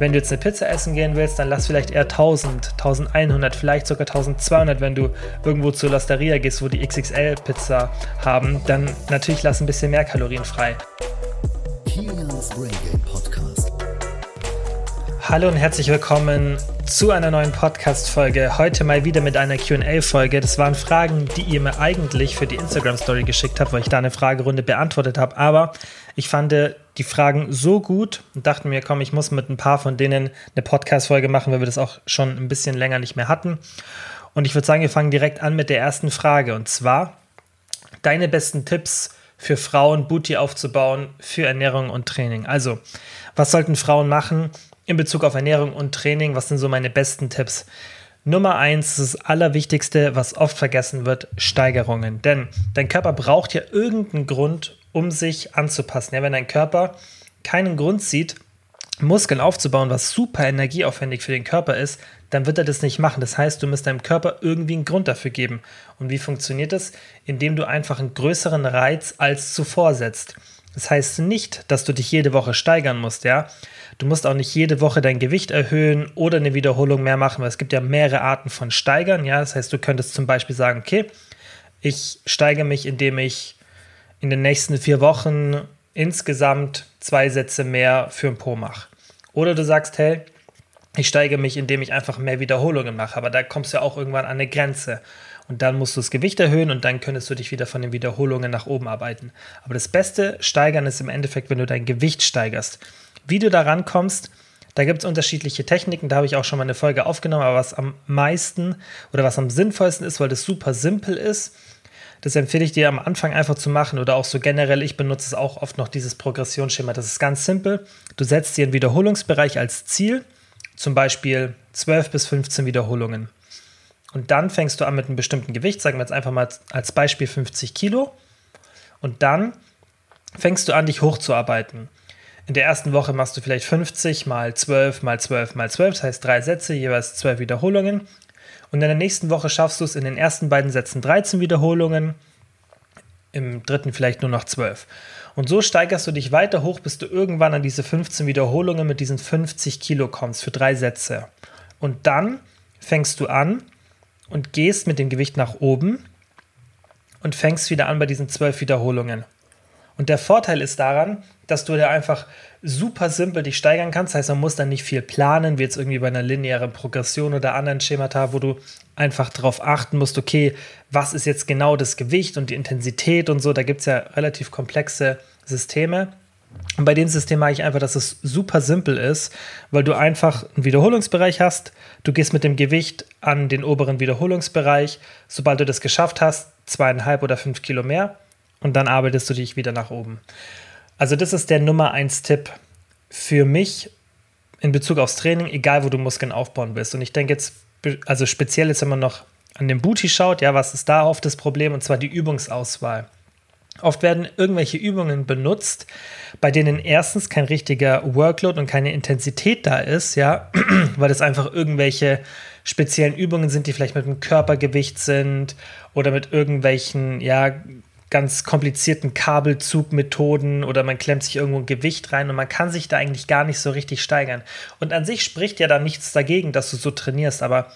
Wenn du jetzt eine Pizza essen gehen willst, dann lass vielleicht eher 1000, 1100, vielleicht sogar 1200, wenn du irgendwo zur Losteria gehst, wo die XXL-Pizza haben, dann natürlich lass ein bisschen mehr Kalorien frei. Podcast. Hallo und herzlich willkommen zu einer neuen Podcast-Folge. Heute mal wieder mit einer QA-Folge. Das waren Fragen, die ihr mir eigentlich für die Instagram-Story geschickt habt, weil ich da eine Fragerunde beantwortet habe. Aber ich fand die Fragen so gut und dachte mir, komm, ich muss mit ein paar von denen eine Podcast-Folge machen, weil wir das auch schon ein bisschen länger nicht mehr hatten. Und ich würde sagen, wir fangen direkt an mit der ersten Frage. Und zwar deine besten Tipps für Frauen, Booty aufzubauen für Ernährung und Training. Also, was sollten Frauen machen, in Bezug auf Ernährung und Training, was sind so meine besten Tipps? Nummer eins, das Allerwichtigste, was oft vergessen wird, Steigerungen. Denn dein Körper braucht ja irgendeinen Grund, um sich anzupassen. Ja, wenn dein Körper keinen Grund sieht, Muskeln aufzubauen, was super energieaufwendig für den Körper ist, dann wird er das nicht machen. Das heißt, du musst deinem Körper irgendwie einen Grund dafür geben. Und wie funktioniert das? Indem du einfach einen größeren Reiz als zuvor setzt. Das heißt nicht, dass du dich jede Woche steigern musst, ja. Du musst auch nicht jede Woche dein Gewicht erhöhen oder eine Wiederholung mehr machen, weil es gibt ja mehrere Arten von Steigern. Ja, das heißt, du könntest zum Beispiel sagen, okay, ich steige mich, indem ich in den nächsten vier Wochen insgesamt zwei Sätze mehr für ein Po mache. Oder du sagst, hey, ich steige mich, indem ich einfach mehr Wiederholungen mache. Aber da kommst du ja auch irgendwann an eine Grenze. Und dann musst du das Gewicht erhöhen und dann könntest du dich wieder von den Wiederholungen nach oben arbeiten. Aber das beste Steigern ist im Endeffekt, wenn du dein Gewicht steigerst. Wie du da rankommst, da gibt es unterschiedliche Techniken, da habe ich auch schon mal eine Folge aufgenommen, aber was am meisten oder was am sinnvollsten ist, weil das super simpel ist, das empfehle ich dir am Anfang einfach zu machen oder auch so generell. Ich benutze es auch oft noch dieses Progressionsschema. Das ist ganz simpel. Du setzt dir einen Wiederholungsbereich als Ziel, zum Beispiel 12 bis 15 Wiederholungen. Und dann fängst du an mit einem bestimmten Gewicht, sagen wir jetzt einfach mal als Beispiel 50 Kilo. Und dann fängst du an, dich hochzuarbeiten. In der ersten Woche machst du vielleicht 50 mal 12 mal 12 mal 12, das heißt drei Sätze, jeweils 12 Wiederholungen. Und in der nächsten Woche schaffst du es in den ersten beiden Sätzen 13 Wiederholungen, im dritten vielleicht nur noch 12. Und so steigerst du dich weiter hoch, bis du irgendwann an diese 15 Wiederholungen mit diesen 50 Kilo kommst für drei Sätze. Und dann fängst du an und gehst mit dem Gewicht nach oben und fängst wieder an bei diesen 12 Wiederholungen. Und der Vorteil ist daran, dass du da einfach super simpel dich steigern kannst. Das heißt, man muss dann nicht viel planen, wie jetzt irgendwie bei einer linearen Progression oder anderen Schemata, wo du einfach darauf achten musst, okay, was ist jetzt genau das Gewicht und die Intensität und so. Da gibt es ja relativ komplexe Systeme. Und bei dem System mag ich einfach, dass es super simpel ist, weil du einfach einen Wiederholungsbereich hast. Du gehst mit dem Gewicht an den oberen Wiederholungsbereich. Sobald du das geschafft hast, zweieinhalb oder fünf Kilo mehr und dann arbeitest du dich wieder nach oben. Also das ist der Nummer 1 Tipp für mich in Bezug aufs Training, egal wo du Muskeln aufbauen willst. Und ich denke jetzt, also speziell jetzt, wenn man noch an den Booty schaut, ja, was ist da oft das Problem? Und zwar die Übungsauswahl. Oft werden irgendwelche Übungen benutzt, bei denen erstens kein richtiger Workload und keine Intensität da ist, ja, weil es einfach irgendwelche speziellen Übungen sind, die vielleicht mit dem Körpergewicht sind oder mit irgendwelchen, ja, ganz komplizierten Kabelzugmethoden oder man klemmt sich irgendwo ein Gewicht rein und man kann sich da eigentlich gar nicht so richtig steigern. Und an sich spricht ja da nichts dagegen, dass du so trainierst, aber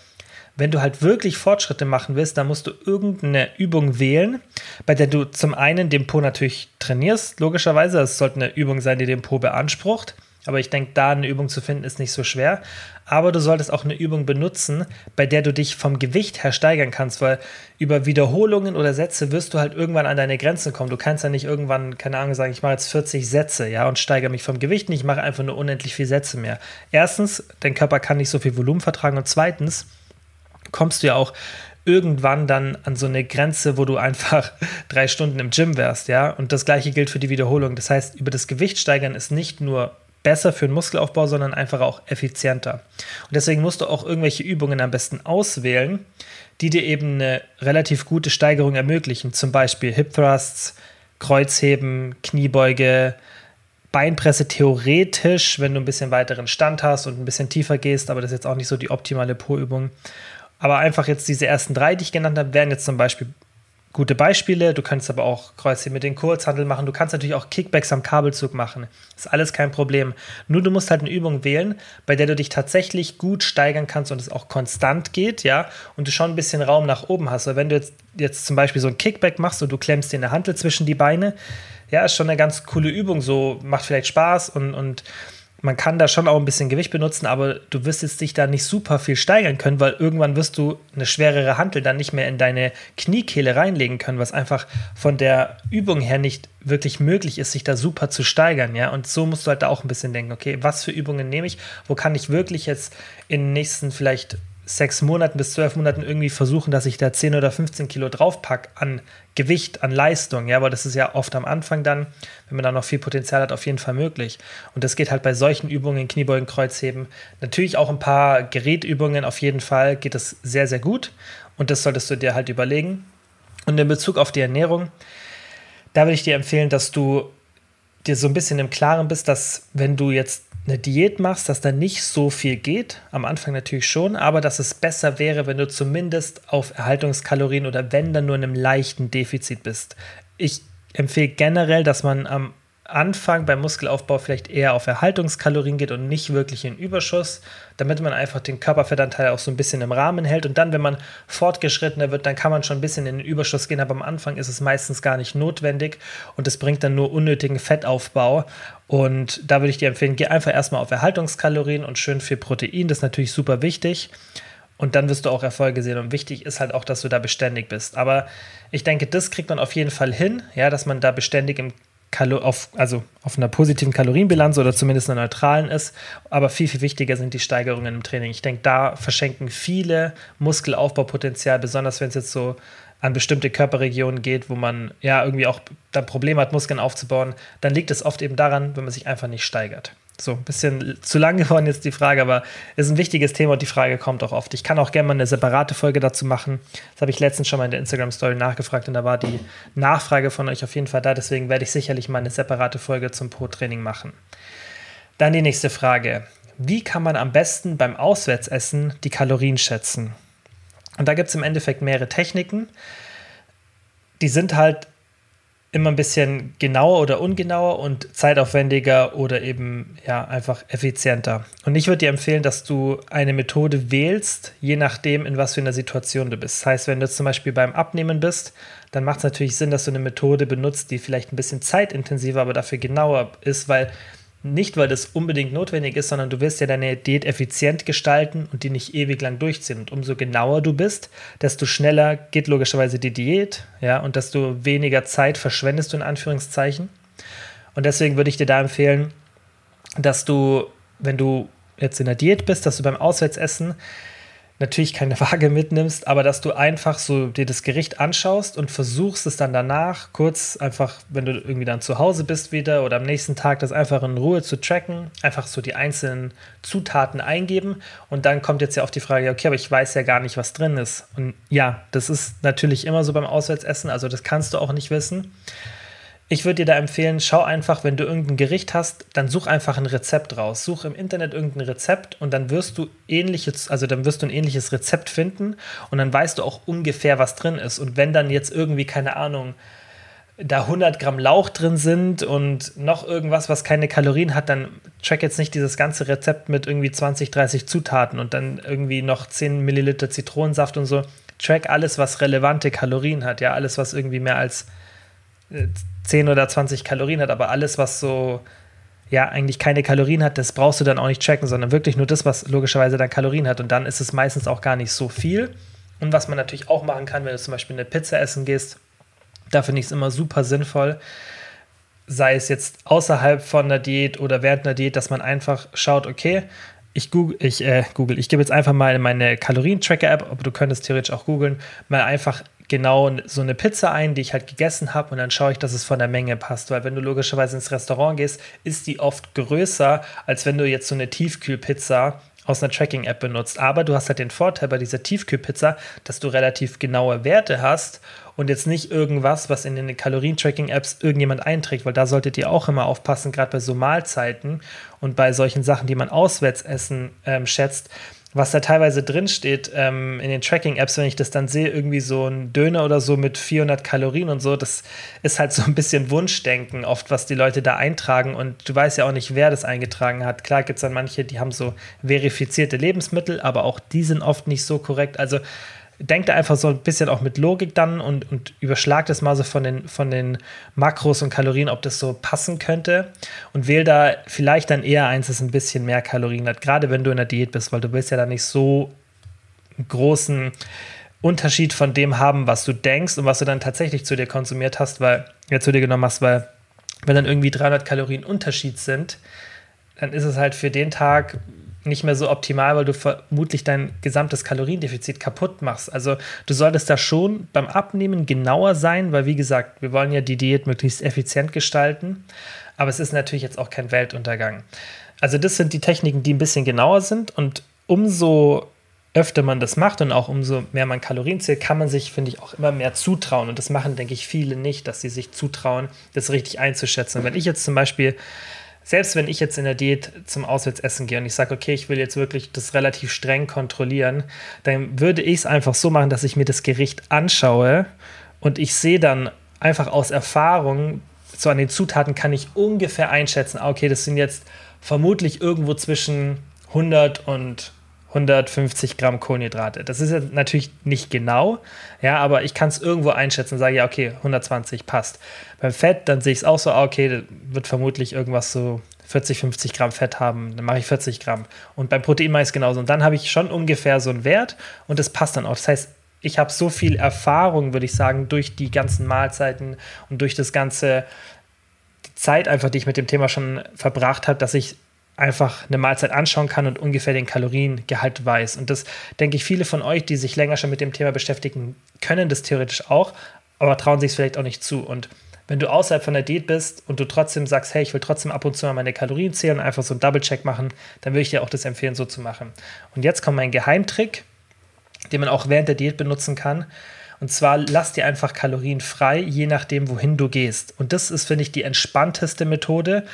wenn du halt wirklich Fortschritte machen willst, dann musst du irgendeine Übung wählen, bei der du zum einen den Po natürlich trainierst, logischerweise. Es sollte eine Übung sein, die den Po beansprucht. Aber ich denke, da eine Übung zu finden, ist nicht so schwer. Aber du solltest auch eine Übung benutzen, bei der du dich vom Gewicht her steigern kannst, weil über Wiederholungen oder Sätze wirst du halt irgendwann an deine Grenzen kommen. Du kannst ja nicht irgendwann, keine Ahnung, sagen, ich mache jetzt 40 Sätze, ja, und steigere mich vom Gewicht nicht, ich mache einfach nur unendlich viele Sätze mehr. Erstens, dein Körper kann nicht so viel Volumen vertragen und zweitens kommst du ja auch irgendwann dann an so eine Grenze, wo du einfach drei Stunden im Gym wärst, ja. Und das gleiche gilt für die Wiederholung. Das heißt, über das Gewicht steigern ist nicht nur besser für den Muskelaufbau, sondern einfach auch effizienter. Und deswegen musst du auch irgendwelche Übungen am besten auswählen, die dir eben eine relativ gute Steigerung ermöglichen. Zum Beispiel Hip Thrusts, Kreuzheben, Kniebeuge, Beinpresse theoretisch, wenn du ein bisschen weiteren Stand hast und ein bisschen tiefer gehst, aber das ist jetzt auch nicht so die optimale Po-Übung. Aber einfach jetzt diese ersten drei, die ich genannt habe, wären jetzt zum Beispiel gute Beispiele. Du kannst aber auch Kreuzheben mit den Kurzhandel machen. Du kannst natürlich auch Kickbacks am Kabelzug machen. Ist alles kein Problem. Nur du musst halt eine Übung wählen, bei der du dich tatsächlich gut steigern kannst und es auch konstant geht, ja, und du schon ein bisschen Raum nach oben hast. Weil wenn du jetzt, jetzt zum Beispiel so ein Kickback machst und du klemmst dir eine Hantel zwischen die Beine, ja, ist schon eine ganz coole Übung. So macht vielleicht Spaß und, und man kann da schon auch ein bisschen Gewicht benutzen, aber du wirst jetzt dich da nicht super viel steigern können, weil irgendwann wirst du eine schwerere Hantel dann nicht mehr in deine Kniekehle reinlegen können, was einfach von der Übung her nicht wirklich möglich ist, sich da super zu steigern, ja. Und so musst du halt da auch ein bisschen denken, okay, was für Übungen nehme ich? Wo kann ich wirklich jetzt in den nächsten vielleicht sechs Monaten bis zwölf Monaten irgendwie versuchen, dass ich da 10 oder 15 Kilo draufpack an Gewicht, an Leistung. Ja, aber das ist ja oft am Anfang dann, wenn man da noch viel Potenzial hat, auf jeden Fall möglich. Und das geht halt bei solchen Übungen, Kniebeugen, Kreuzheben, natürlich auch ein paar Gerätübungen, auf jeden Fall geht es sehr, sehr gut. Und das solltest du dir halt überlegen. Und in Bezug auf die Ernährung, da würde ich dir empfehlen, dass du dir so ein bisschen im Klaren bist, dass wenn du jetzt eine Diät machst, dass da nicht so viel geht, am Anfang natürlich schon, aber dass es besser wäre, wenn du zumindest auf Erhaltungskalorien oder wenn dann nur in einem leichten Defizit bist. Ich empfehle generell, dass man am Anfang beim Muskelaufbau vielleicht eher auf Erhaltungskalorien geht und nicht wirklich in Überschuss, damit man einfach den Körperfettanteil auch so ein bisschen im Rahmen hält. Und dann, wenn man fortgeschrittener wird, dann kann man schon ein bisschen in den Überschuss gehen, aber am Anfang ist es meistens gar nicht notwendig und es bringt dann nur unnötigen Fettaufbau. Und da würde ich dir empfehlen, geh einfach erstmal auf Erhaltungskalorien und schön viel Protein, das ist natürlich super wichtig. Und dann wirst du auch Erfolge sehen. Und wichtig ist halt auch, dass du da beständig bist. Aber ich denke, das kriegt man auf jeden Fall hin, ja, dass man da beständig im Kalo auf, also auf einer positiven Kalorienbilanz oder zumindest einer neutralen ist. Aber viel, viel wichtiger sind die Steigerungen im Training. Ich denke, da verschenken viele Muskelaufbaupotenzial, besonders wenn es jetzt so an bestimmte Körperregionen geht, wo man ja irgendwie auch dann Probleme hat, Muskeln aufzubauen, dann liegt es oft eben daran, wenn man sich einfach nicht steigert. So, ein bisschen zu lang geworden jetzt die Frage, aber es ist ein wichtiges Thema und die Frage kommt auch oft. Ich kann auch gerne mal eine separate Folge dazu machen. Das habe ich letztens schon mal in der Instagram-Story nachgefragt und da war die Nachfrage von euch auf jeden Fall da. Deswegen werde ich sicherlich mal eine separate Folge zum Pro-Training machen. Dann die nächste Frage. Wie kann man am besten beim Auswärtsessen die Kalorien schätzen? Und da gibt es im Endeffekt mehrere Techniken. Die sind halt immer ein bisschen genauer oder ungenauer und zeitaufwendiger oder eben ja einfach effizienter. Und ich würde dir empfehlen, dass du eine Methode wählst, je nachdem, in was für einer Situation du bist. Das heißt, wenn du zum Beispiel beim Abnehmen bist, dann macht es natürlich Sinn, dass du eine Methode benutzt, die vielleicht ein bisschen zeitintensiver, aber dafür genauer ist, weil nicht, weil das unbedingt notwendig ist, sondern du willst ja deine Diät effizient gestalten und die nicht ewig lang durchziehen. Und umso genauer du bist, desto schneller geht logischerweise die Diät, ja, und desto weniger Zeit verschwendest du in Anführungszeichen. Und deswegen würde ich dir da empfehlen, dass du, wenn du jetzt in der Diät bist, dass du beim Auswärtsessen natürlich keine Waage mitnimmst, aber dass du einfach so dir das Gericht anschaust und versuchst es dann danach kurz einfach, wenn du irgendwie dann zu Hause bist wieder oder am nächsten Tag das einfach in Ruhe zu tracken, einfach so die einzelnen Zutaten eingeben und dann kommt jetzt ja auch die Frage, okay, aber ich weiß ja gar nicht, was drin ist. Und ja, das ist natürlich immer so beim Auswärtsessen, also das kannst du auch nicht wissen. Ich würde dir da empfehlen, schau einfach, wenn du irgendein Gericht hast, dann such einfach ein Rezept raus. Such im Internet irgendein Rezept und dann wirst du ähnliches, also dann wirst du ein ähnliches Rezept finden und dann weißt du auch ungefähr, was drin ist. Und wenn dann jetzt irgendwie, keine Ahnung, da 100 Gramm Lauch drin sind und noch irgendwas, was keine Kalorien hat, dann track jetzt nicht dieses ganze Rezept mit irgendwie 20, 30 Zutaten und dann irgendwie noch 10 Milliliter Zitronensaft und so. Track alles, was relevante Kalorien hat, ja, alles, was irgendwie mehr als 10 oder 20 Kalorien hat, aber alles, was so, ja, eigentlich keine Kalorien hat, das brauchst du dann auch nicht tracken, sondern wirklich nur das, was logischerweise dann Kalorien hat. Und dann ist es meistens auch gar nicht so viel. Und was man natürlich auch machen kann, wenn du zum Beispiel eine Pizza essen gehst, da finde ich es immer super sinnvoll, sei es jetzt außerhalb von der Diät oder während der Diät, dass man einfach schaut, okay, ich google, ich, äh, google, ich gebe jetzt einfach mal in meine Kalorien-Tracker-App, aber du könntest theoretisch auch googeln, mal einfach genau so eine Pizza ein, die ich halt gegessen habe und dann schaue ich, dass es von der Menge passt, weil wenn du logischerweise ins Restaurant gehst, ist die oft größer, als wenn du jetzt so eine Tiefkühlpizza aus einer Tracking-App benutzt. Aber du hast halt den Vorteil bei dieser Tiefkühlpizza, dass du relativ genaue Werte hast und jetzt nicht irgendwas, was in den Kalorien-Tracking-Apps irgendjemand einträgt, weil da solltet ihr auch immer aufpassen, gerade bei so Mahlzeiten und bei solchen Sachen, die man auswärts essen ähm, schätzt, was da teilweise drinsteht ähm, in den Tracking-Apps, wenn ich das dann sehe, irgendwie so ein Döner oder so mit 400 Kalorien und so, das ist halt so ein bisschen Wunschdenken, oft, was die Leute da eintragen. Und du weißt ja auch nicht, wer das eingetragen hat. Klar gibt es dann manche, die haben so verifizierte Lebensmittel, aber auch die sind oft nicht so korrekt. Also denkt einfach so ein bisschen auch mit Logik dann und, und überschlagt es mal so von den, von den Makros und Kalorien, ob das so passen könnte. Und wähl da vielleicht dann eher eins, das ein bisschen mehr Kalorien hat, gerade wenn du in der Diät bist, weil du willst ja da nicht so einen großen Unterschied von dem haben, was du denkst und was du dann tatsächlich zu dir konsumiert hast, weil, ja, zu dir genommen hast, weil wenn dann irgendwie 300 Kalorien Unterschied sind, dann ist es halt für den Tag nicht mehr so optimal, weil du vermutlich dein gesamtes Kaloriendefizit kaputt machst. Also du solltest da schon beim Abnehmen genauer sein, weil wie gesagt, wir wollen ja die Diät möglichst effizient gestalten, aber es ist natürlich jetzt auch kein Weltuntergang. Also das sind die Techniken, die ein bisschen genauer sind und umso öfter man das macht und auch umso mehr man Kalorien zählt, kann man sich, finde ich, auch immer mehr zutrauen. Und das machen, denke ich, viele nicht, dass sie sich zutrauen, das richtig einzuschätzen. Und wenn ich jetzt zum Beispiel selbst wenn ich jetzt in der Diät zum Auswärtsessen gehe und ich sage, okay, ich will jetzt wirklich das relativ streng kontrollieren, dann würde ich es einfach so machen, dass ich mir das Gericht anschaue und ich sehe dann einfach aus Erfahrung, so an den Zutaten kann ich ungefähr einschätzen, ah, okay, das sind jetzt vermutlich irgendwo zwischen 100 und 150 Gramm Kohlenhydrate. Das ist ja natürlich nicht genau, ja, aber ich kann es irgendwo einschätzen und sage, ja, okay, 120 passt. Beim Fett, dann sehe ich es auch so, ah, okay, wird vermutlich irgendwas so 40, 50 Gramm Fett haben, dann mache ich 40 Gramm. Und beim Protein mache ich es genauso. Und dann habe ich schon ungefähr so einen Wert und das passt dann auch. Das heißt, ich habe so viel Erfahrung, würde ich sagen, durch die ganzen Mahlzeiten und durch das ganze die Zeit einfach, die ich mit dem Thema schon verbracht habe, dass ich einfach eine Mahlzeit anschauen kann und ungefähr den Kaloriengehalt weiß. Und das denke ich, viele von euch, die sich länger schon mit dem Thema beschäftigen, können das theoretisch auch, aber trauen sich es vielleicht auch nicht zu. Und wenn du außerhalb von der Diät bist und du trotzdem sagst, hey, ich will trotzdem ab und zu mal meine Kalorien zählen und einfach so einen Double-Check machen, dann würde ich dir auch das empfehlen, so zu machen. Und jetzt kommt mein Geheimtrick, den man auch während der Diät benutzen kann. Und zwar lass dir einfach Kalorien frei, je nachdem, wohin du gehst. Und das ist, finde ich, die entspannteste Methode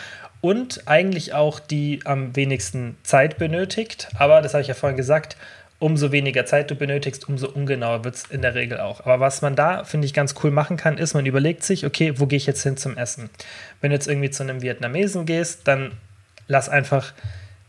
und eigentlich auch die am wenigsten Zeit benötigt. Aber das habe ich ja vorhin gesagt, umso weniger Zeit du benötigst, umso ungenauer wird es in der Regel auch. Aber was man da, finde ich, ganz cool machen kann, ist, man überlegt sich, okay, wo gehe ich jetzt hin zum Essen? Wenn du jetzt irgendwie zu einem Vietnamesen gehst, dann lass einfach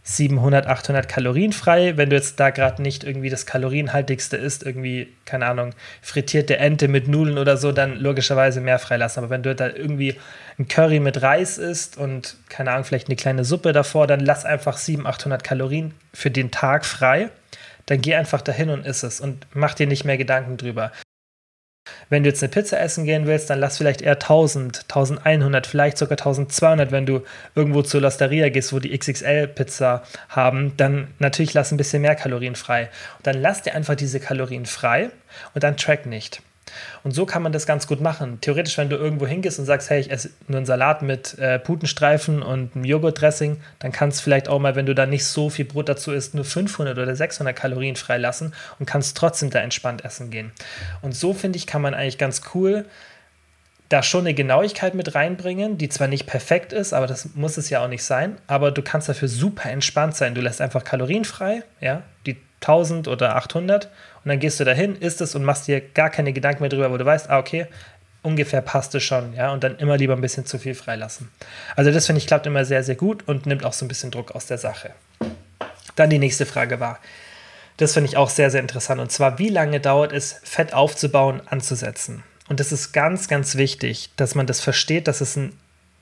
700, 800 Kalorien frei. Wenn du jetzt da gerade nicht irgendwie das kalorienhaltigste isst, irgendwie, keine Ahnung, frittierte Ente mit Nudeln oder so, dann logischerweise mehr freilassen. Aber wenn du da irgendwie ein Curry mit Reis isst und, keine Ahnung, vielleicht eine kleine Suppe davor, dann lass einfach 700, 800 Kalorien für den Tag frei. Dann geh einfach dahin und iss es und mach dir nicht mehr Gedanken drüber. Wenn du jetzt eine Pizza essen gehen willst, dann lass vielleicht eher 1000, 1100, vielleicht sogar 1200, wenn du irgendwo zur Losteria gehst, wo die XXL-Pizza haben, dann natürlich lass ein bisschen mehr Kalorien frei. Und dann lass dir einfach diese Kalorien frei und dann track nicht. Und so kann man das ganz gut machen. Theoretisch, wenn du irgendwo hingehst und sagst, hey, ich esse nur einen Salat mit äh, Putenstreifen und einem Joghurtdressing, dann kannst du vielleicht auch mal, wenn du da nicht so viel Brot dazu isst, nur 500 oder 600 Kalorien freilassen und kannst trotzdem da entspannt essen gehen. Und so, finde ich, kann man eigentlich ganz cool da schon eine Genauigkeit mit reinbringen, die zwar nicht perfekt ist, aber das muss es ja auch nicht sein, aber du kannst dafür super entspannt sein. Du lässt einfach Kalorien frei, ja, die 1000 oder 800 und dann gehst du dahin, isst es und machst dir gar keine Gedanken mehr drüber, wo du weißt, ah, okay, ungefähr passt es schon, ja, und dann immer lieber ein bisschen zu viel freilassen. Also das finde ich klappt immer sehr, sehr gut und nimmt auch so ein bisschen Druck aus der Sache. Dann die nächste Frage war, das finde ich auch sehr, sehr interessant, und zwar, wie lange dauert es, Fett aufzubauen, anzusetzen? Und das ist ganz, ganz wichtig, dass man das versteht, dass es ein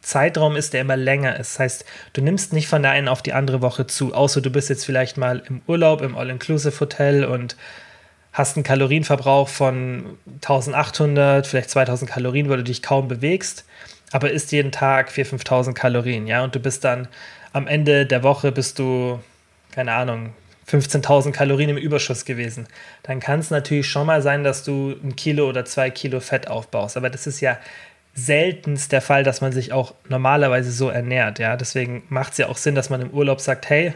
Zeitraum ist, der immer länger ist. Das heißt, du nimmst nicht von der einen auf die andere Woche zu, außer du bist jetzt vielleicht mal im Urlaub, im All-Inclusive-Hotel und hast einen Kalorienverbrauch von 1800, vielleicht 2000 Kalorien, weil du dich kaum bewegst, aber isst jeden Tag 4.000, 5.000 Kalorien, ja, und du bist dann am Ende der Woche bist du, keine Ahnung, 15.000 Kalorien im Überschuss gewesen. Dann kann es natürlich schon mal sein, dass du ein Kilo oder zwei Kilo Fett aufbaust, aber das ist ja seltenst der Fall, dass man sich auch normalerweise so ernährt. Ja, deswegen macht es ja auch Sinn, dass man im Urlaub sagt, hey,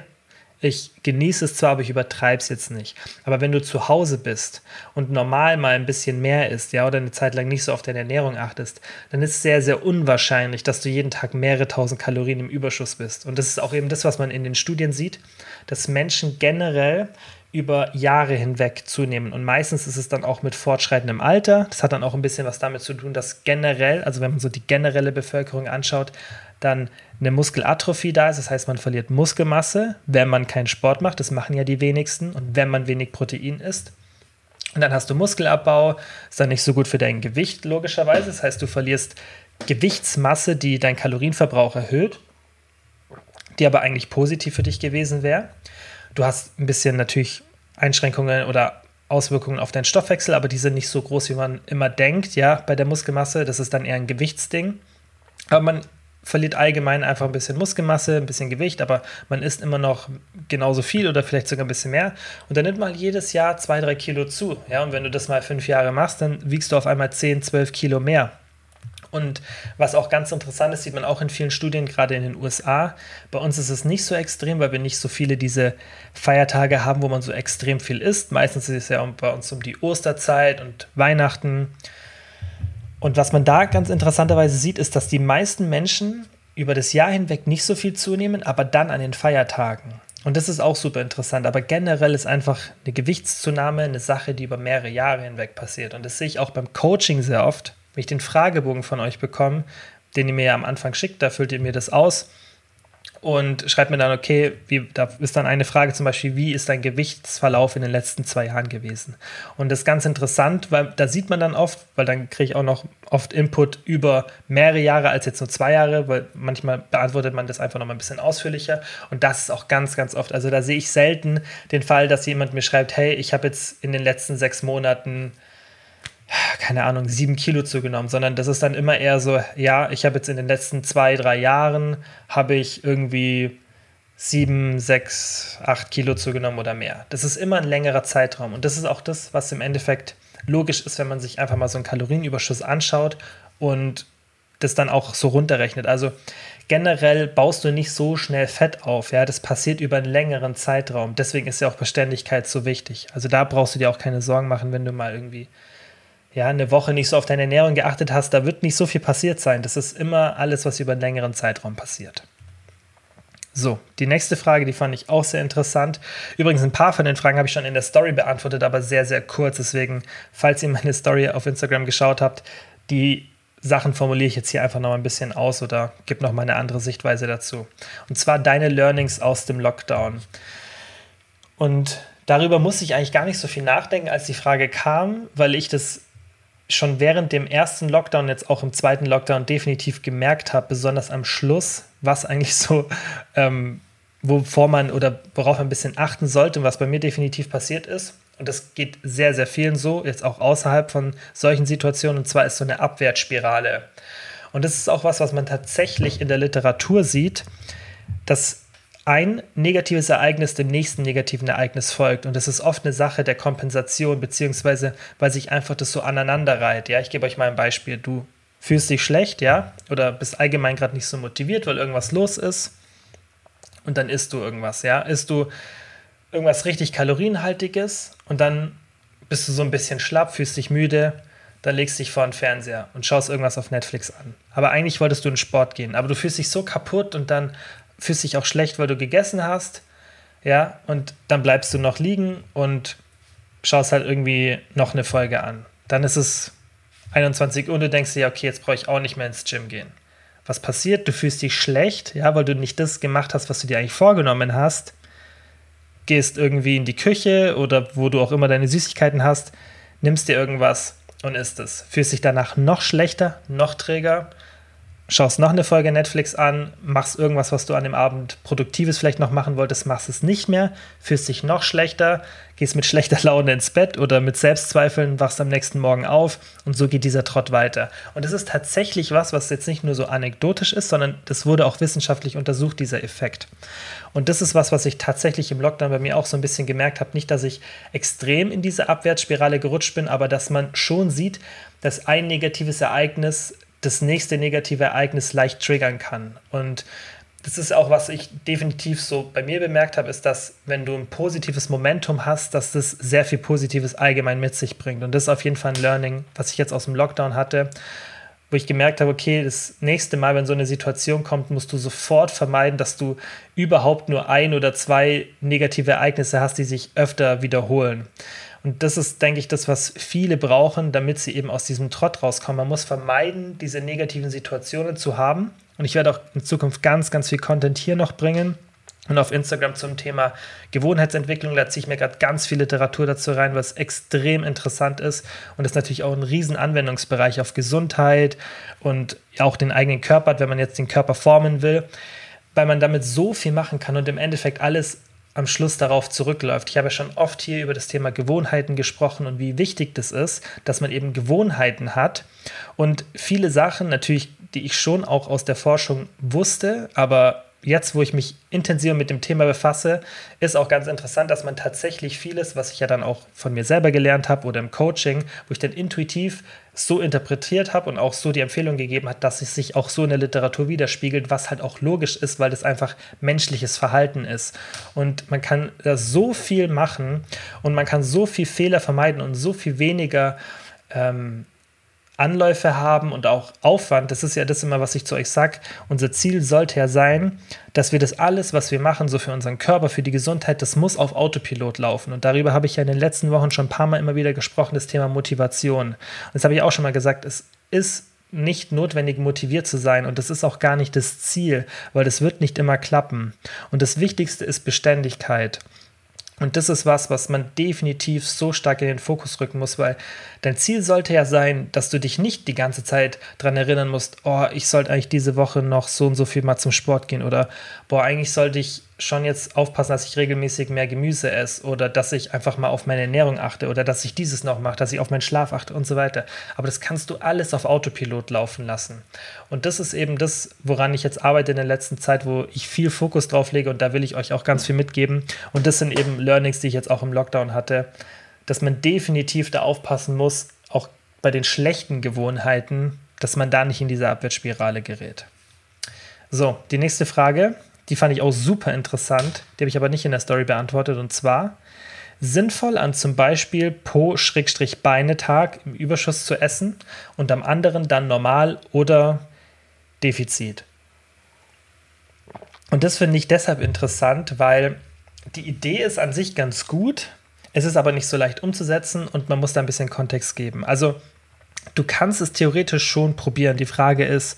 ich genieße es zwar, aber ich übertreibe es jetzt nicht. Aber wenn du zu Hause bist und normal mal ein bisschen mehr isst, ja, oder eine Zeit lang nicht so auf deine Ernährung achtest, dann ist es sehr, sehr unwahrscheinlich, dass du jeden Tag mehrere tausend Kalorien im Überschuss bist. Und das ist auch eben das, was man in den Studien sieht, dass Menschen generell über Jahre hinweg zunehmen. Und meistens ist es dann auch mit fortschreitendem Alter. Das hat dann auch ein bisschen was damit zu tun, dass generell, also wenn man so die generelle Bevölkerung anschaut, dann eine Muskelatrophie da ist. Das heißt, man verliert Muskelmasse, wenn man keinen Sport macht. Das machen ja die wenigsten. Und wenn man wenig Protein isst. Und dann hast du Muskelabbau, ist dann nicht so gut für dein Gewicht, logischerweise. Das heißt, du verlierst Gewichtsmasse, die deinen Kalorienverbrauch erhöht, die aber eigentlich positiv für dich gewesen wäre. Du hast ein bisschen natürlich Einschränkungen oder Auswirkungen auf deinen Stoffwechsel, aber die sind nicht so groß, wie man immer denkt, ja, bei der Muskelmasse. Das ist dann eher ein Gewichtsding. Aber man verliert allgemein einfach ein bisschen Muskelmasse, ein bisschen Gewicht, aber man isst immer noch genauso viel oder vielleicht sogar ein bisschen mehr. Und dann nimmt man jedes Jahr zwei, drei Kilo zu. Ja, und wenn du das mal fünf Jahre machst, dann wiegst du auf einmal 10, 12 Kilo mehr. Und was auch ganz interessant ist, sieht man auch in vielen Studien, gerade in den USA. Bei uns ist es nicht so extrem, weil wir nicht so viele diese Feiertage haben, wo man so extrem viel isst. Meistens ist es ja bei uns um die Osterzeit und Weihnachten. Und was man da ganz interessanterweise sieht, ist, dass die meisten Menschen über das Jahr hinweg nicht so viel zunehmen, aber dann an den Feiertagen. Und das ist auch super interessant. Aber generell ist einfach eine Gewichtszunahme eine Sache, die über mehrere Jahre hinweg passiert. Und das sehe ich auch beim Coaching sehr oft wenn ich den Fragebogen von euch bekomme, den ihr mir ja am Anfang schickt, da füllt ihr mir das aus und schreibt mir dann, okay, wie, da ist dann eine Frage zum Beispiel, wie ist dein Gewichtsverlauf in den letzten zwei Jahren gewesen? Und das ist ganz interessant, weil da sieht man dann oft, weil dann kriege ich auch noch oft Input über mehrere Jahre als jetzt nur zwei Jahre, weil manchmal beantwortet man das einfach noch mal ein bisschen ausführlicher. Und das ist auch ganz, ganz oft. Also da sehe ich selten den Fall, dass jemand mir schreibt, hey, ich habe jetzt in den letzten sechs Monaten keine Ahnung, sieben Kilo zugenommen, sondern das ist dann immer eher so, ja, ich habe jetzt in den letzten zwei, drei Jahren, habe ich irgendwie sieben, sechs, acht Kilo zugenommen oder mehr. Das ist immer ein längerer Zeitraum und das ist auch das, was im Endeffekt logisch ist, wenn man sich einfach mal so einen Kalorienüberschuss anschaut und das dann auch so runterrechnet. Also generell baust du nicht so schnell Fett auf, ja, das passiert über einen längeren Zeitraum. Deswegen ist ja auch Beständigkeit so wichtig. Also da brauchst du dir auch keine Sorgen machen, wenn du mal irgendwie ja, eine Woche nicht so auf deine Ernährung geachtet hast, da wird nicht so viel passiert sein. Das ist immer alles, was über einen längeren Zeitraum passiert. So, die nächste Frage, die fand ich auch sehr interessant. Übrigens, ein paar von den Fragen habe ich schon in der Story beantwortet, aber sehr, sehr kurz. Deswegen, falls ihr meine Story auf Instagram geschaut habt, die Sachen formuliere ich jetzt hier einfach noch ein bisschen aus oder gebe noch mal eine andere Sichtweise dazu. Und zwar deine Learnings aus dem Lockdown. Und darüber musste ich eigentlich gar nicht so viel nachdenken, als die Frage kam, weil ich das schon während dem ersten Lockdown, jetzt auch im zweiten Lockdown, definitiv gemerkt habe, besonders am Schluss, was eigentlich so, ähm, wovor man oder worauf man ein bisschen achten sollte und was bei mir definitiv passiert ist. Und das geht sehr, sehr vielen so, jetzt auch außerhalb von solchen Situationen. Und zwar ist so eine Abwärtsspirale. Und das ist auch was, was man tatsächlich in der Literatur sieht, dass ein negatives Ereignis dem nächsten negativen Ereignis folgt. Und das ist oft eine Sache der Kompensation, beziehungsweise weil sich einfach das so aneinander reiht. Ja, ich gebe euch mal ein Beispiel. Du fühlst dich schlecht, ja, oder bist allgemein gerade nicht so motiviert, weil irgendwas los ist. Und dann isst du irgendwas, ja. Isst du irgendwas richtig kalorienhaltiges und dann bist du so ein bisschen schlapp, fühlst dich müde, dann legst du dich vor den Fernseher und schaust irgendwas auf Netflix an. Aber eigentlich wolltest du in Sport gehen, aber du fühlst dich so kaputt und dann fühlst dich auch schlecht, weil du gegessen hast, ja, und dann bleibst du noch liegen und schaust halt irgendwie noch eine Folge an. Dann ist es 21 Uhr und du denkst dir, okay, jetzt brauche ich auch nicht mehr ins Gym gehen. Was passiert? Du fühlst dich schlecht, ja, weil du nicht das gemacht hast, was du dir eigentlich vorgenommen hast. Gehst irgendwie in die Küche oder wo du auch immer deine Süßigkeiten hast, nimmst dir irgendwas und isst es. Fühlst dich danach noch schlechter, noch träger schaust noch eine Folge Netflix an, machst irgendwas, was du an dem Abend Produktives vielleicht noch machen wolltest, machst es nicht mehr, fühlst dich noch schlechter, gehst mit schlechter Laune ins Bett oder mit Selbstzweifeln, wachst am nächsten Morgen auf und so geht dieser Trott weiter. Und das ist tatsächlich was, was jetzt nicht nur so anekdotisch ist, sondern das wurde auch wissenschaftlich untersucht, dieser Effekt. Und das ist was, was ich tatsächlich im Lockdown bei mir auch so ein bisschen gemerkt habe. Nicht, dass ich extrem in diese Abwärtsspirale gerutscht bin, aber dass man schon sieht, dass ein negatives Ereignis das nächste negative Ereignis leicht triggern kann. Und das ist auch, was ich definitiv so bei mir bemerkt habe, ist, dass wenn du ein positives Momentum hast, dass das sehr viel Positives allgemein mit sich bringt. Und das ist auf jeden Fall ein Learning, was ich jetzt aus dem Lockdown hatte. wo ich gemerkt habe, okay, das nächste Mal, wenn so eine Situation kommt, musst du sofort vermeiden, dass du überhaupt nur ein oder zwei negative Ereignisse hast, die sich öfter wiederholen. Und das ist, denke ich, das, was viele brauchen, damit sie eben aus diesem Trott rauskommen. Man muss vermeiden, diese negativen Situationen zu haben. Und ich werde auch in Zukunft ganz, ganz viel Content hier noch bringen und auf Instagram zum Thema Gewohnheitsentwicklung. Da ziehe ich mir gerade ganz viel Literatur dazu rein, was extrem interessant ist. Und das ist natürlich auch ein riesen Anwendungsbereich auf Gesundheit und auch den eigenen Körper wenn man jetzt den Körper formen will, weil man damit so viel machen kann und im Endeffekt alles am Schluss darauf zurückläuft. Ich habe ja schon oft hier über das Thema Gewohnheiten gesprochen und wie wichtig das ist, dass man eben Gewohnheiten hat und viele Sachen natürlich, die ich schon auch aus der Forschung wusste, aber jetzt, wo ich mich intensiver mit dem Thema befasse, ist auch ganz interessant, dass man tatsächlich vieles, was ich ja dann auch von mir selber gelernt habe oder im Coaching, wo ich dann intuitiv so interpretiert habe und auch so die Empfehlung gegeben hat, dass es sich auch so in der Literatur widerspiegelt, was halt auch logisch ist, weil das einfach menschliches Verhalten ist. Und man kann da so viel machen und man kann so viel Fehler vermeiden und so viel weniger ähm, Anläufe haben und auch Aufwand, das ist ja das immer, was ich zu euch sage. Unser Ziel sollte ja sein, dass wir das alles, was wir machen, so für unseren Körper, für die Gesundheit, das muss auf Autopilot laufen. Und darüber habe ich ja in den letzten Wochen schon ein paar Mal immer wieder gesprochen, das Thema Motivation. Und das habe ich auch schon mal gesagt, es ist nicht notwendig motiviert zu sein und das ist auch gar nicht das Ziel, weil das wird nicht immer klappen. Und das Wichtigste ist Beständigkeit. Und das ist was, was man definitiv so stark in den Fokus rücken muss, weil dein Ziel sollte ja sein, dass du dich nicht die ganze Zeit daran erinnern musst, oh, ich sollte eigentlich diese Woche noch so und so viel mal zum Sport gehen oder boah, eigentlich sollte ich schon jetzt aufpassen, dass ich regelmäßig mehr Gemüse esse oder dass ich einfach mal auf meine Ernährung achte oder dass ich dieses noch mache, dass ich auf meinen Schlaf achte und so weiter. Aber das kannst du alles auf Autopilot laufen lassen. Und das ist eben das, woran ich jetzt arbeite in der letzten Zeit, wo ich viel Fokus drauf lege und da will ich euch auch ganz viel mitgeben. Und das sind eben Learnings, die ich jetzt auch im Lockdown hatte, dass man definitiv da aufpassen muss, auch bei den schlechten Gewohnheiten, dass man da nicht in diese Abwärtsspirale gerät. So, die nächste Frage die fand ich auch super interessant. Die habe ich aber nicht in der Story beantwortet. Und zwar sinnvoll an zum Beispiel Po-Beine-Tag im Überschuss zu essen und am anderen dann normal oder Defizit. Und das finde ich deshalb interessant, weil die Idee ist an sich ganz gut. Es ist aber nicht so leicht umzusetzen und man muss da ein bisschen Kontext geben. Also du kannst es theoretisch schon probieren. Die Frage ist,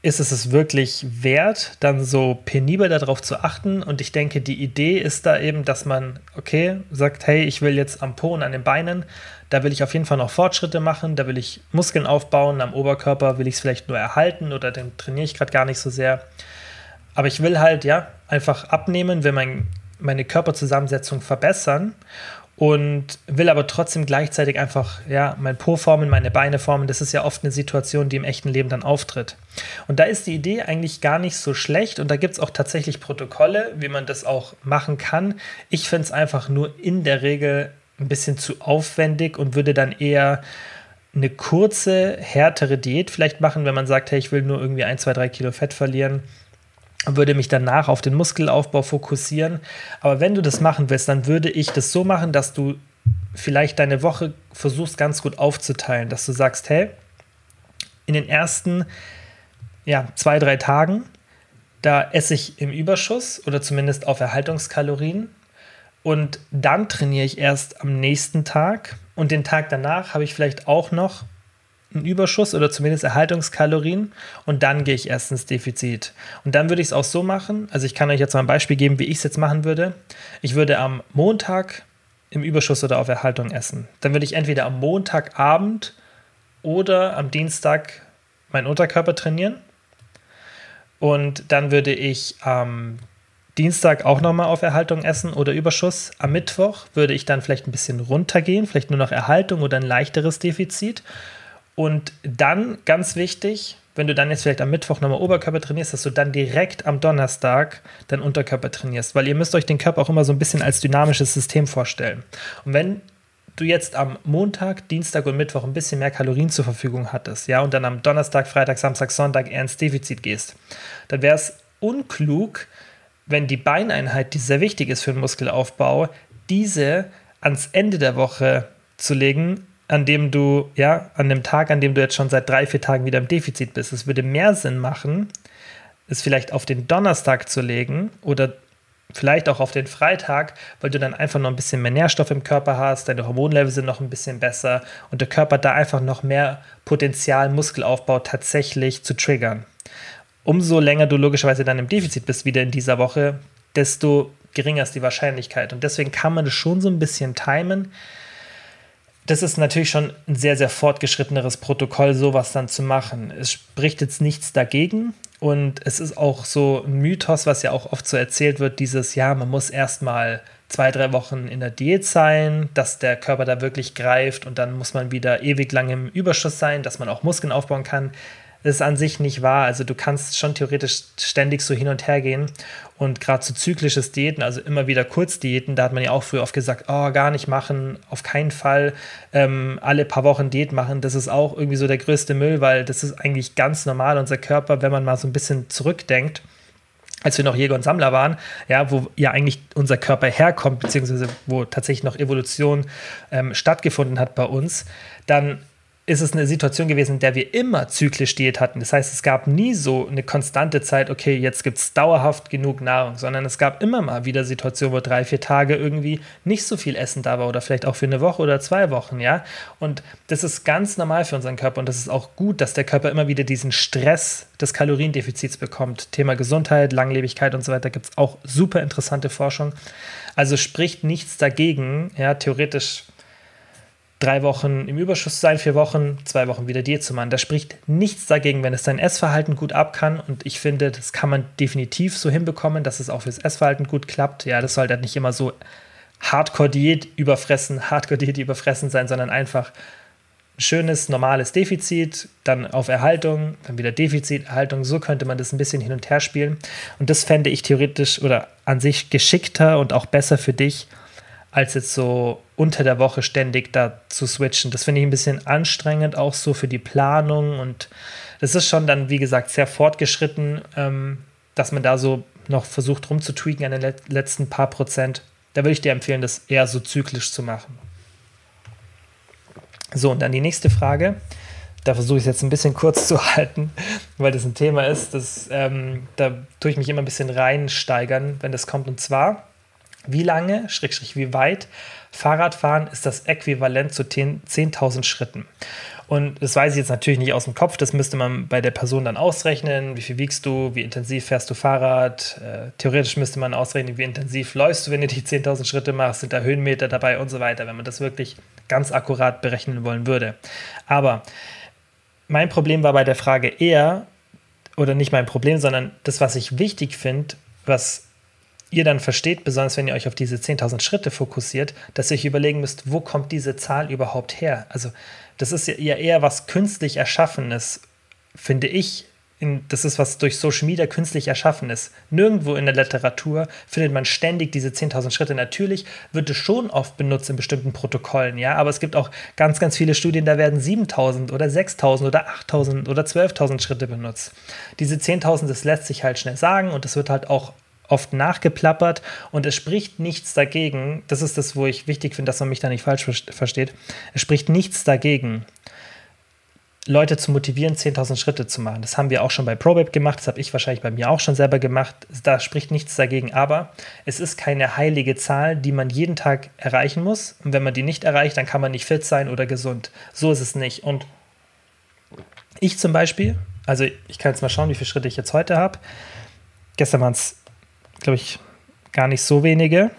ist es es wirklich wert, dann so penibel darauf zu achten. Und ich denke, die Idee ist da eben, dass man, okay, sagt, hey, ich will jetzt am Po und an den Beinen, da will ich auf jeden Fall noch Fortschritte machen, da will ich Muskeln aufbauen, am Oberkörper will ich es vielleicht nur erhalten oder den trainiere ich gerade gar nicht so sehr. Aber ich will halt, ja, einfach abnehmen, will mein, meine Körperzusammensetzung verbessern und will aber trotzdem gleichzeitig einfach ja mein Po formen, meine Beine formen. Das ist ja oft eine Situation, die im echten Leben dann auftritt. Und da ist die Idee eigentlich gar nicht so schlecht und da gibt es auch tatsächlich Protokolle, wie man das auch machen kann. Ich finde es einfach nur in der Regel ein bisschen zu aufwendig und würde dann eher eine kurze, härtere Diät vielleicht machen, wenn man sagt, hey, ich will nur irgendwie ein, zwei, drei Kilo Fett verlieren würde mich danach auf den Muskelaufbau fokussieren. Aber wenn du das machen willst, dann würde ich das so machen, dass du vielleicht deine Woche versuchst ganz gut aufzuteilen, dass du sagst, hey, in den ersten ja, zwei, drei Tagen, da esse ich im Überschuss oder zumindest auf Erhaltungskalorien. Und dann trainiere ich erst am nächsten Tag. Und den Tag danach habe ich vielleicht auch noch einen Überschuss oder zumindest Erhaltungskalorien und dann gehe ich erst ins Defizit. Und dann würde ich es auch so machen, also ich kann euch jetzt mal ein Beispiel geben, wie ich es jetzt machen würde. Ich würde am Montag im Überschuss oder auf Erhaltung essen. Dann würde ich entweder am Montagabend oder am Dienstag meinen Unterkörper trainieren. Und dann würde ich am Dienstag auch nochmal auf Erhaltung essen oder Überschuss. Am Mittwoch würde ich dann vielleicht ein bisschen runtergehen, vielleicht nur noch Erhaltung oder ein leichteres Defizit. Und dann, ganz wichtig, wenn du dann jetzt vielleicht am Mittwoch nochmal Oberkörper trainierst, dass du dann direkt am Donnerstag deinen Unterkörper trainierst, weil ihr müsst euch den Körper auch immer so ein bisschen als dynamisches System vorstellen. Und wenn du jetzt am Montag, Dienstag und Mittwoch ein bisschen mehr Kalorien zur Verfügung hattest, ja, und dann am Donnerstag, Freitag, Samstag, Sonntag eher ins Defizit gehst, dann wäre es unklug, wenn die Beineinheit, die sehr wichtig ist für den Muskelaufbau, diese ans Ende der Woche zu legen, an dem du, ja, an dem Tag, an dem du jetzt schon seit drei, vier Tagen wieder im Defizit bist. Es würde mehr Sinn machen, es vielleicht auf den Donnerstag zu legen oder vielleicht auch auf den Freitag, weil du dann einfach noch ein bisschen mehr Nährstoff im Körper hast, deine Hormonlevel sind noch ein bisschen besser und der Körper da einfach noch mehr Potenzial, Muskelaufbau tatsächlich zu triggern. Umso länger du logischerweise dann im Defizit bist, wieder in dieser Woche, desto geringer ist die Wahrscheinlichkeit. Und deswegen kann man das schon so ein bisschen timen das ist natürlich schon ein sehr, sehr fortgeschritteneres Protokoll, sowas dann zu machen. Es spricht jetzt nichts dagegen und es ist auch so ein Mythos, was ja auch oft so erzählt wird, dieses, ja, man muss erstmal zwei, drei Wochen in der Diät sein, dass der Körper da wirklich greift und dann muss man wieder ewig lang im Überschuss sein, dass man auch Muskeln aufbauen kann ist an sich nicht wahr. Also du kannst schon theoretisch ständig so hin und her gehen. Und gerade so zyklisches Diäten, also immer wieder Kurzdiäten, da hat man ja auch früher oft gesagt, oh, gar nicht machen, auf keinen Fall ähm, alle paar Wochen Diät machen. Das ist auch irgendwie so der größte Müll, weil das ist eigentlich ganz normal. Unser Körper, wenn man mal so ein bisschen zurückdenkt, als wir noch Jäger und Sammler waren, ja, wo ja eigentlich unser Körper herkommt, beziehungsweise wo tatsächlich noch Evolution ähm, stattgefunden hat bei uns, dann ist es eine Situation gewesen, in der wir immer zyklisch Diät hatten. Das heißt, es gab nie so eine konstante Zeit, okay, jetzt gibt es dauerhaft genug Nahrung, sondern es gab immer mal wieder Situationen, wo drei, vier Tage irgendwie nicht so viel Essen da war oder vielleicht auch für eine Woche oder zwei Wochen, ja. Und das ist ganz normal für unseren Körper und das ist auch gut, dass der Körper immer wieder diesen Stress des Kaloriendefizits bekommt. Thema Gesundheit, Langlebigkeit und so weiter gibt es auch super interessante Forschung. Also spricht nichts dagegen, ja, theoretisch drei Wochen im Überschuss sein, vier Wochen, zwei Wochen wieder Diät zu machen. Da spricht nichts dagegen, wenn es dein Essverhalten gut ab kann. Und ich finde, das kann man definitiv so hinbekommen, dass es auch fürs Essverhalten gut klappt. Ja, das sollte halt nicht immer so Hardcore-Diät überfressen, Hardcore-Diät überfressen sein, sondern einfach ein schönes, normales Defizit, dann auf Erhaltung, dann wieder Defizit, Erhaltung. So könnte man das ein bisschen hin und her spielen. Und das fände ich theoretisch oder an sich geschickter und auch besser für dich, als jetzt so unter der Woche ständig da zu switchen. Das finde ich ein bisschen anstrengend, auch so für die Planung. Und das ist schon dann, wie gesagt, sehr fortgeschritten, ähm, dass man da so noch versucht rumzutweaken an den letzten paar Prozent. Da würde ich dir empfehlen, das eher so zyklisch zu machen. So, und dann die nächste Frage. Da versuche ich es jetzt ein bisschen kurz zu halten, weil das ein Thema ist, das, ähm, da tue ich mich immer ein bisschen reinsteigern, wenn das kommt. Und zwar, wie lange, Schrägstrich, wie weit Fahrradfahren ist das Äquivalent zu 10.000 Schritten. Und das weiß ich jetzt natürlich nicht aus dem Kopf, das müsste man bei der Person dann ausrechnen. Wie viel wiegst du, wie intensiv fährst du Fahrrad? Äh, theoretisch müsste man ausrechnen, wie intensiv läufst du, wenn du die 10.000 Schritte machst, sind da Höhenmeter dabei und so weiter, wenn man das wirklich ganz akkurat berechnen wollen würde. Aber mein Problem war bei der Frage eher, oder nicht mein Problem, sondern das, was ich wichtig finde, was ihr dann versteht, besonders wenn ihr euch auf diese 10.000 Schritte fokussiert, dass ihr euch überlegen müsst, wo kommt diese Zahl überhaupt her? Also das ist ja eher was künstlich Erschaffenes, finde ich. In, das ist was durch Social Media künstlich erschaffen ist. Nirgendwo in der Literatur findet man ständig diese 10.000 Schritte. Natürlich wird es schon oft benutzt in bestimmten Protokollen, ja, aber es gibt auch ganz, ganz viele Studien, da werden 7.000 oder 6.000 oder 8.000 oder 12.000 Schritte benutzt. Diese 10.000, das lässt sich halt schnell sagen und das wird halt auch oft nachgeplappert und es spricht nichts dagegen. Das ist das, wo ich wichtig finde, dass man mich da nicht falsch versteht. Es spricht nichts dagegen, Leute zu motivieren, 10.000 Schritte zu machen. Das haben wir auch schon bei ProBab gemacht, das habe ich wahrscheinlich bei mir auch schon selber gemacht. Da spricht nichts dagegen, aber es ist keine heilige Zahl, die man jeden Tag erreichen muss. Und wenn man die nicht erreicht, dann kann man nicht fit sein oder gesund. So ist es nicht. Und ich zum Beispiel, also ich kann jetzt mal schauen, wie viele Schritte ich jetzt heute habe. Gestern waren es glaube ich, gar nicht so wenige,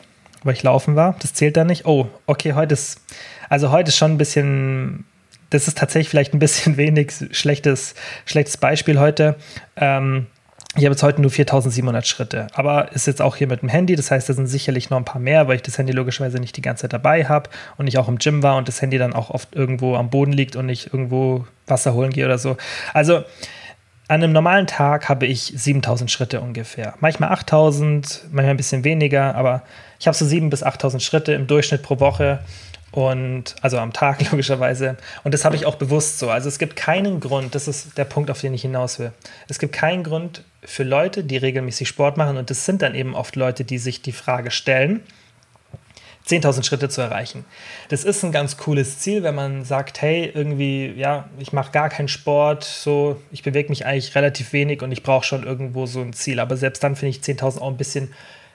weil ich laufen war. Das zählt da nicht. Oh, okay, heute ist, also heute ist schon ein bisschen, das ist tatsächlich vielleicht ein bisschen wenig, schlechtes, schlechtes Beispiel heute. Ähm, ich habe jetzt heute nur 4700 Schritte, aber ist jetzt auch hier mit dem Handy, das heißt, da sind sicherlich noch ein paar mehr, weil ich das Handy logischerweise nicht die ganze Zeit dabei habe und ich auch im Gym war und das Handy dann auch oft irgendwo am Boden liegt und ich irgendwo Wasser holen gehe oder so. Also an einem normalen Tag habe ich 7000 Schritte ungefähr. Manchmal 8000, manchmal ein bisschen weniger, aber ich habe so 7000 bis 8000 Schritte im Durchschnitt pro Woche und also am Tag logischerweise. Und das habe ich auch bewusst so. Also es gibt keinen Grund, das ist der Punkt, auf den ich hinaus will. Es gibt keinen Grund für Leute, die regelmäßig Sport machen und das sind dann eben oft Leute, die sich die Frage stellen, 10.000 Schritte zu erreichen. Das ist ein ganz cooles Ziel, wenn man sagt, hey, irgendwie, ja, ich mache gar keinen Sport, so, ich bewege mich eigentlich relativ wenig und ich brauche schon irgendwo so ein Ziel. Aber selbst dann finde ich 10.000 auch ein bisschen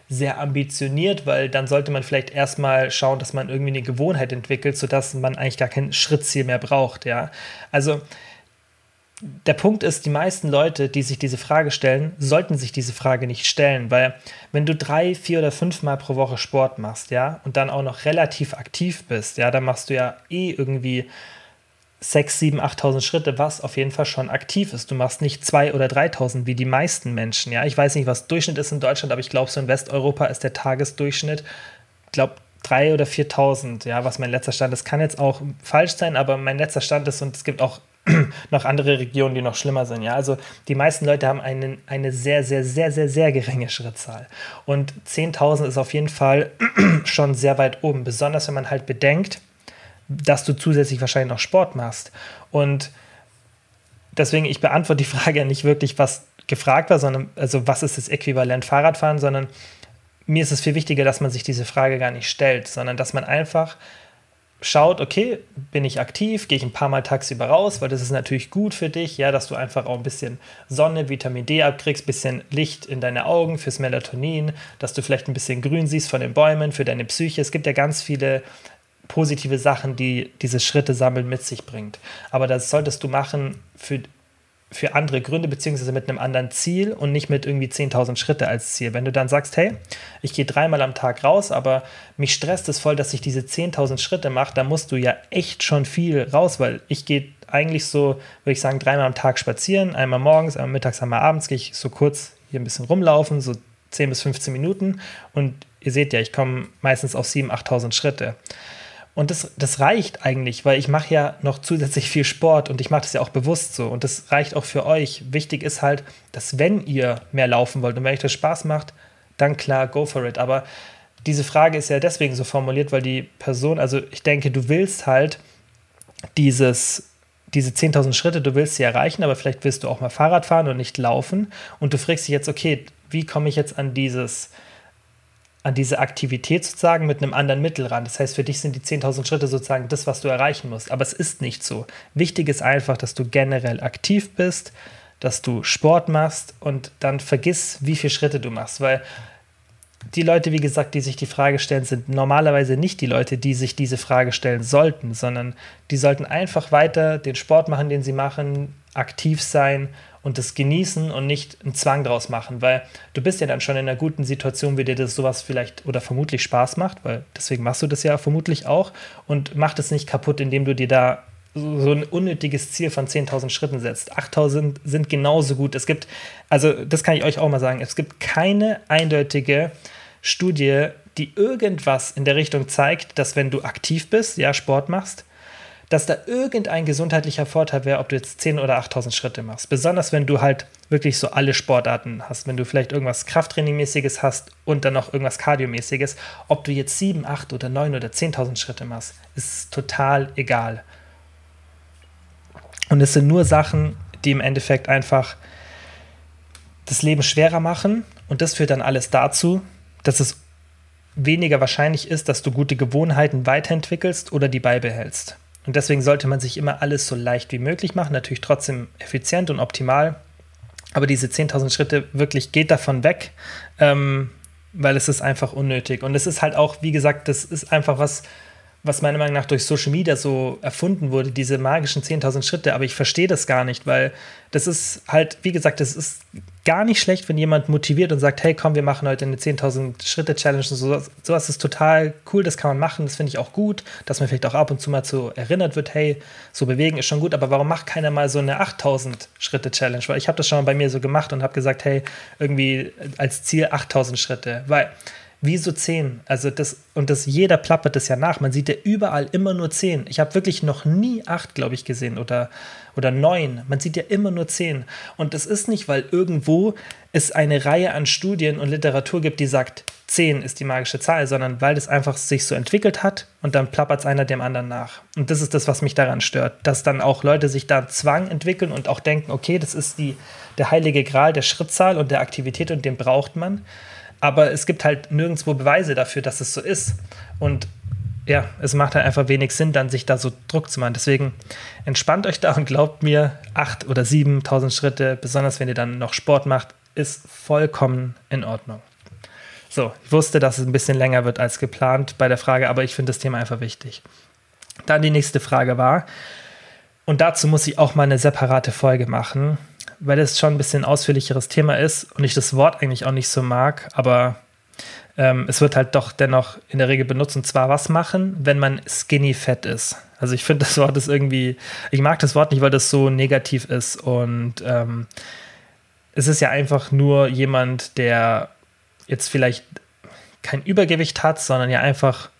sehr ambitioniert, weil dann sollte man vielleicht erstmal schauen, dass man irgendwie eine Gewohnheit entwickelt, sodass man eigentlich gar kein Schrittziel mehr braucht, ja. Also, der Punkt ist, die meisten Leute, die sich diese Frage stellen, sollten sich diese Frage nicht stellen, weil wenn du drei, vier oder fünf Mal pro Woche Sport machst, ja, und dann auch noch relativ aktiv bist, ja, dann machst du ja eh irgendwie 6, 7, 8.000 Schritte, was auf jeden Fall schon aktiv ist. Du machst nicht 2.000 oder 3.000 wie die meisten Menschen, ja. Ich weiß nicht, was Durchschnitt ist in Deutschland, aber ich glaube, so in Westeuropa ist der Tagesdurchschnitt, glaube, 3.000 oder 4.000, ja, was mein letzter Stand ist. Kann jetzt auch falsch sein, aber mein letzter Stand ist, und es gibt auch noch andere Regionen, die noch schlimmer sind. Ja, also die meisten Leute haben einen, eine sehr, sehr, sehr, sehr, sehr geringe Schrittzahl. Und 10.000 ist auf jeden Fall schon sehr weit oben, besonders wenn man halt bedenkt, dass du zusätzlich wahrscheinlich noch Sport machst. Und deswegen, ich beantworte die Frage nicht wirklich, was gefragt war, sondern also was ist das Äquivalent Fahrradfahren, sondern mir ist es viel wichtiger, dass man sich diese Frage gar nicht stellt, sondern dass man einfach schaut, okay, bin ich aktiv, gehe ich ein paar Mal tagsüber raus, weil das ist natürlich gut für dich, ja, dass du einfach auch ein bisschen Sonne, Vitamin D abkriegst, bisschen Licht in deine Augen fürs Melatonin, dass du vielleicht ein bisschen Grün siehst von den Bäumen für deine Psyche. Es gibt ja ganz viele positive Sachen, die diese Schritte sammeln mit sich bringt. Aber das solltest du machen für für andere Gründe, beziehungsweise mit einem anderen Ziel und nicht mit irgendwie 10.000 Schritte als Ziel. Wenn du dann sagst, hey, ich gehe dreimal am Tag raus, aber mich stresst es voll, dass ich diese 10.000 Schritte mache, dann musst du ja echt schon viel raus, weil ich gehe eigentlich so, würde ich sagen, dreimal am Tag spazieren, einmal morgens, einmal mittags, einmal abends, gehe ich so kurz hier ein bisschen rumlaufen, so 10 bis 15 Minuten und ihr seht ja, ich komme meistens auf 7.000, 8.000 Schritte. Und das, das reicht eigentlich, weil ich mache ja noch zusätzlich viel Sport und ich mache das ja auch bewusst so. Und das reicht auch für euch. Wichtig ist halt, dass wenn ihr mehr laufen wollt und wenn euch das Spaß macht, dann klar, go for it. Aber diese Frage ist ja deswegen so formuliert, weil die Person, also ich denke, du willst halt dieses, diese 10.000 Schritte, du willst sie erreichen, aber vielleicht willst du auch mal Fahrrad fahren und nicht laufen. Und du fragst dich jetzt, okay, wie komme ich jetzt an dieses an diese Aktivität sozusagen mit einem anderen Mittel ran. Das heißt, für dich sind die 10.000 Schritte sozusagen das, was du erreichen musst. Aber es ist nicht so. Wichtig ist einfach, dass du generell aktiv bist, dass du Sport machst und dann vergiss, wie viele Schritte du machst, weil die Leute, wie gesagt, die sich die Frage stellen, sind normalerweise nicht die Leute, die sich diese Frage stellen sollten, sondern die sollten einfach weiter den Sport machen, den sie machen, aktiv sein und das genießen und nicht einen Zwang draus machen, weil du bist ja dann schon in einer guten Situation, wie dir das sowas vielleicht oder vermutlich Spaß macht, weil deswegen machst du das ja vermutlich auch und mach das nicht kaputt, indem du dir da so ein unnötiges Ziel von 10.000 Schritten setzt. 8.000 sind genauso gut. Es gibt, also das kann ich euch auch mal sagen, es gibt keine eindeutige Studie, die irgendwas in der Richtung zeigt, dass wenn du aktiv bist, ja, Sport machst, dass da irgendein gesundheitlicher Vorteil wäre, ob du jetzt 10.000 oder 8.000 Schritte machst. Besonders wenn du halt wirklich so alle Sportarten hast. Wenn du vielleicht irgendwas Krafttrainingmäßiges hast und dann noch irgendwas Kardiomäßiges. Ob du jetzt 7, 8 oder 9 oder 10.000 Schritte machst, ist total egal. Und es sind nur Sachen, die im Endeffekt einfach das Leben schwerer machen. Und das führt dann alles dazu, dass es weniger wahrscheinlich ist, dass du gute Gewohnheiten weiterentwickelst oder die beibehältst. Und deswegen sollte man sich immer alles so leicht wie möglich machen, natürlich trotzdem effizient und optimal. Aber diese 10.000 Schritte wirklich geht davon weg, ähm, weil es ist einfach unnötig. Und es ist halt auch, wie gesagt, das ist einfach was, was meiner Meinung nach durch Social Media so erfunden wurde, diese magischen 10.000 Schritte. Aber ich verstehe das gar nicht, weil das ist halt, wie gesagt, das ist gar nicht schlecht, wenn jemand motiviert und sagt, hey, komm, wir machen heute eine 10.000 Schritte Challenge. Und so, sowas ist total cool, das kann man machen, das finde ich auch gut, dass man vielleicht auch ab und zu mal so erinnert wird, hey, so bewegen ist schon gut, aber warum macht keiner mal so eine 8.000 Schritte Challenge? Weil ich habe das schon mal bei mir so gemacht und habe gesagt, hey, irgendwie als Ziel 8.000 Schritte, weil Wieso 10? Also das, und das, jeder plappert das ja nach. Man sieht ja überall immer nur 10. Ich habe wirklich noch nie 8, glaube ich, gesehen oder, oder 9. Man sieht ja immer nur 10. Und das ist nicht, weil irgendwo es eine Reihe an Studien und Literatur gibt, die sagt, 10 ist die magische Zahl, sondern weil das einfach sich so entwickelt hat und dann plappert es einer dem anderen nach. Und das ist das, was mich daran stört, dass dann auch Leute sich da Zwang entwickeln und auch denken, okay, das ist die, der heilige Gral der Schrittzahl und der Aktivität und den braucht man aber es gibt halt nirgendwo Beweise dafür, dass es so ist. Und ja, es macht halt einfach wenig Sinn, dann sich da so Druck zu machen. Deswegen entspannt euch da und glaubt mir, 8.000 oder 7.000 Schritte, besonders wenn ihr dann noch Sport macht, ist vollkommen in Ordnung. So, ich wusste, dass es ein bisschen länger wird als geplant bei der Frage, aber ich finde das Thema einfach wichtig. Dann die nächste Frage war, und dazu muss ich auch mal eine separate Folge machen, weil es schon ein bisschen ausführlicheres Thema ist und ich das Wort eigentlich auch nicht so mag, aber ähm, es wird halt doch dennoch in der Regel benutzt. Und zwar was machen, wenn man skinny fett ist. Also ich finde das Wort ist irgendwie, ich mag das Wort nicht, weil das so negativ ist. Und ähm, es ist ja einfach nur jemand, der jetzt vielleicht kein Übergewicht hat, sondern ja einfach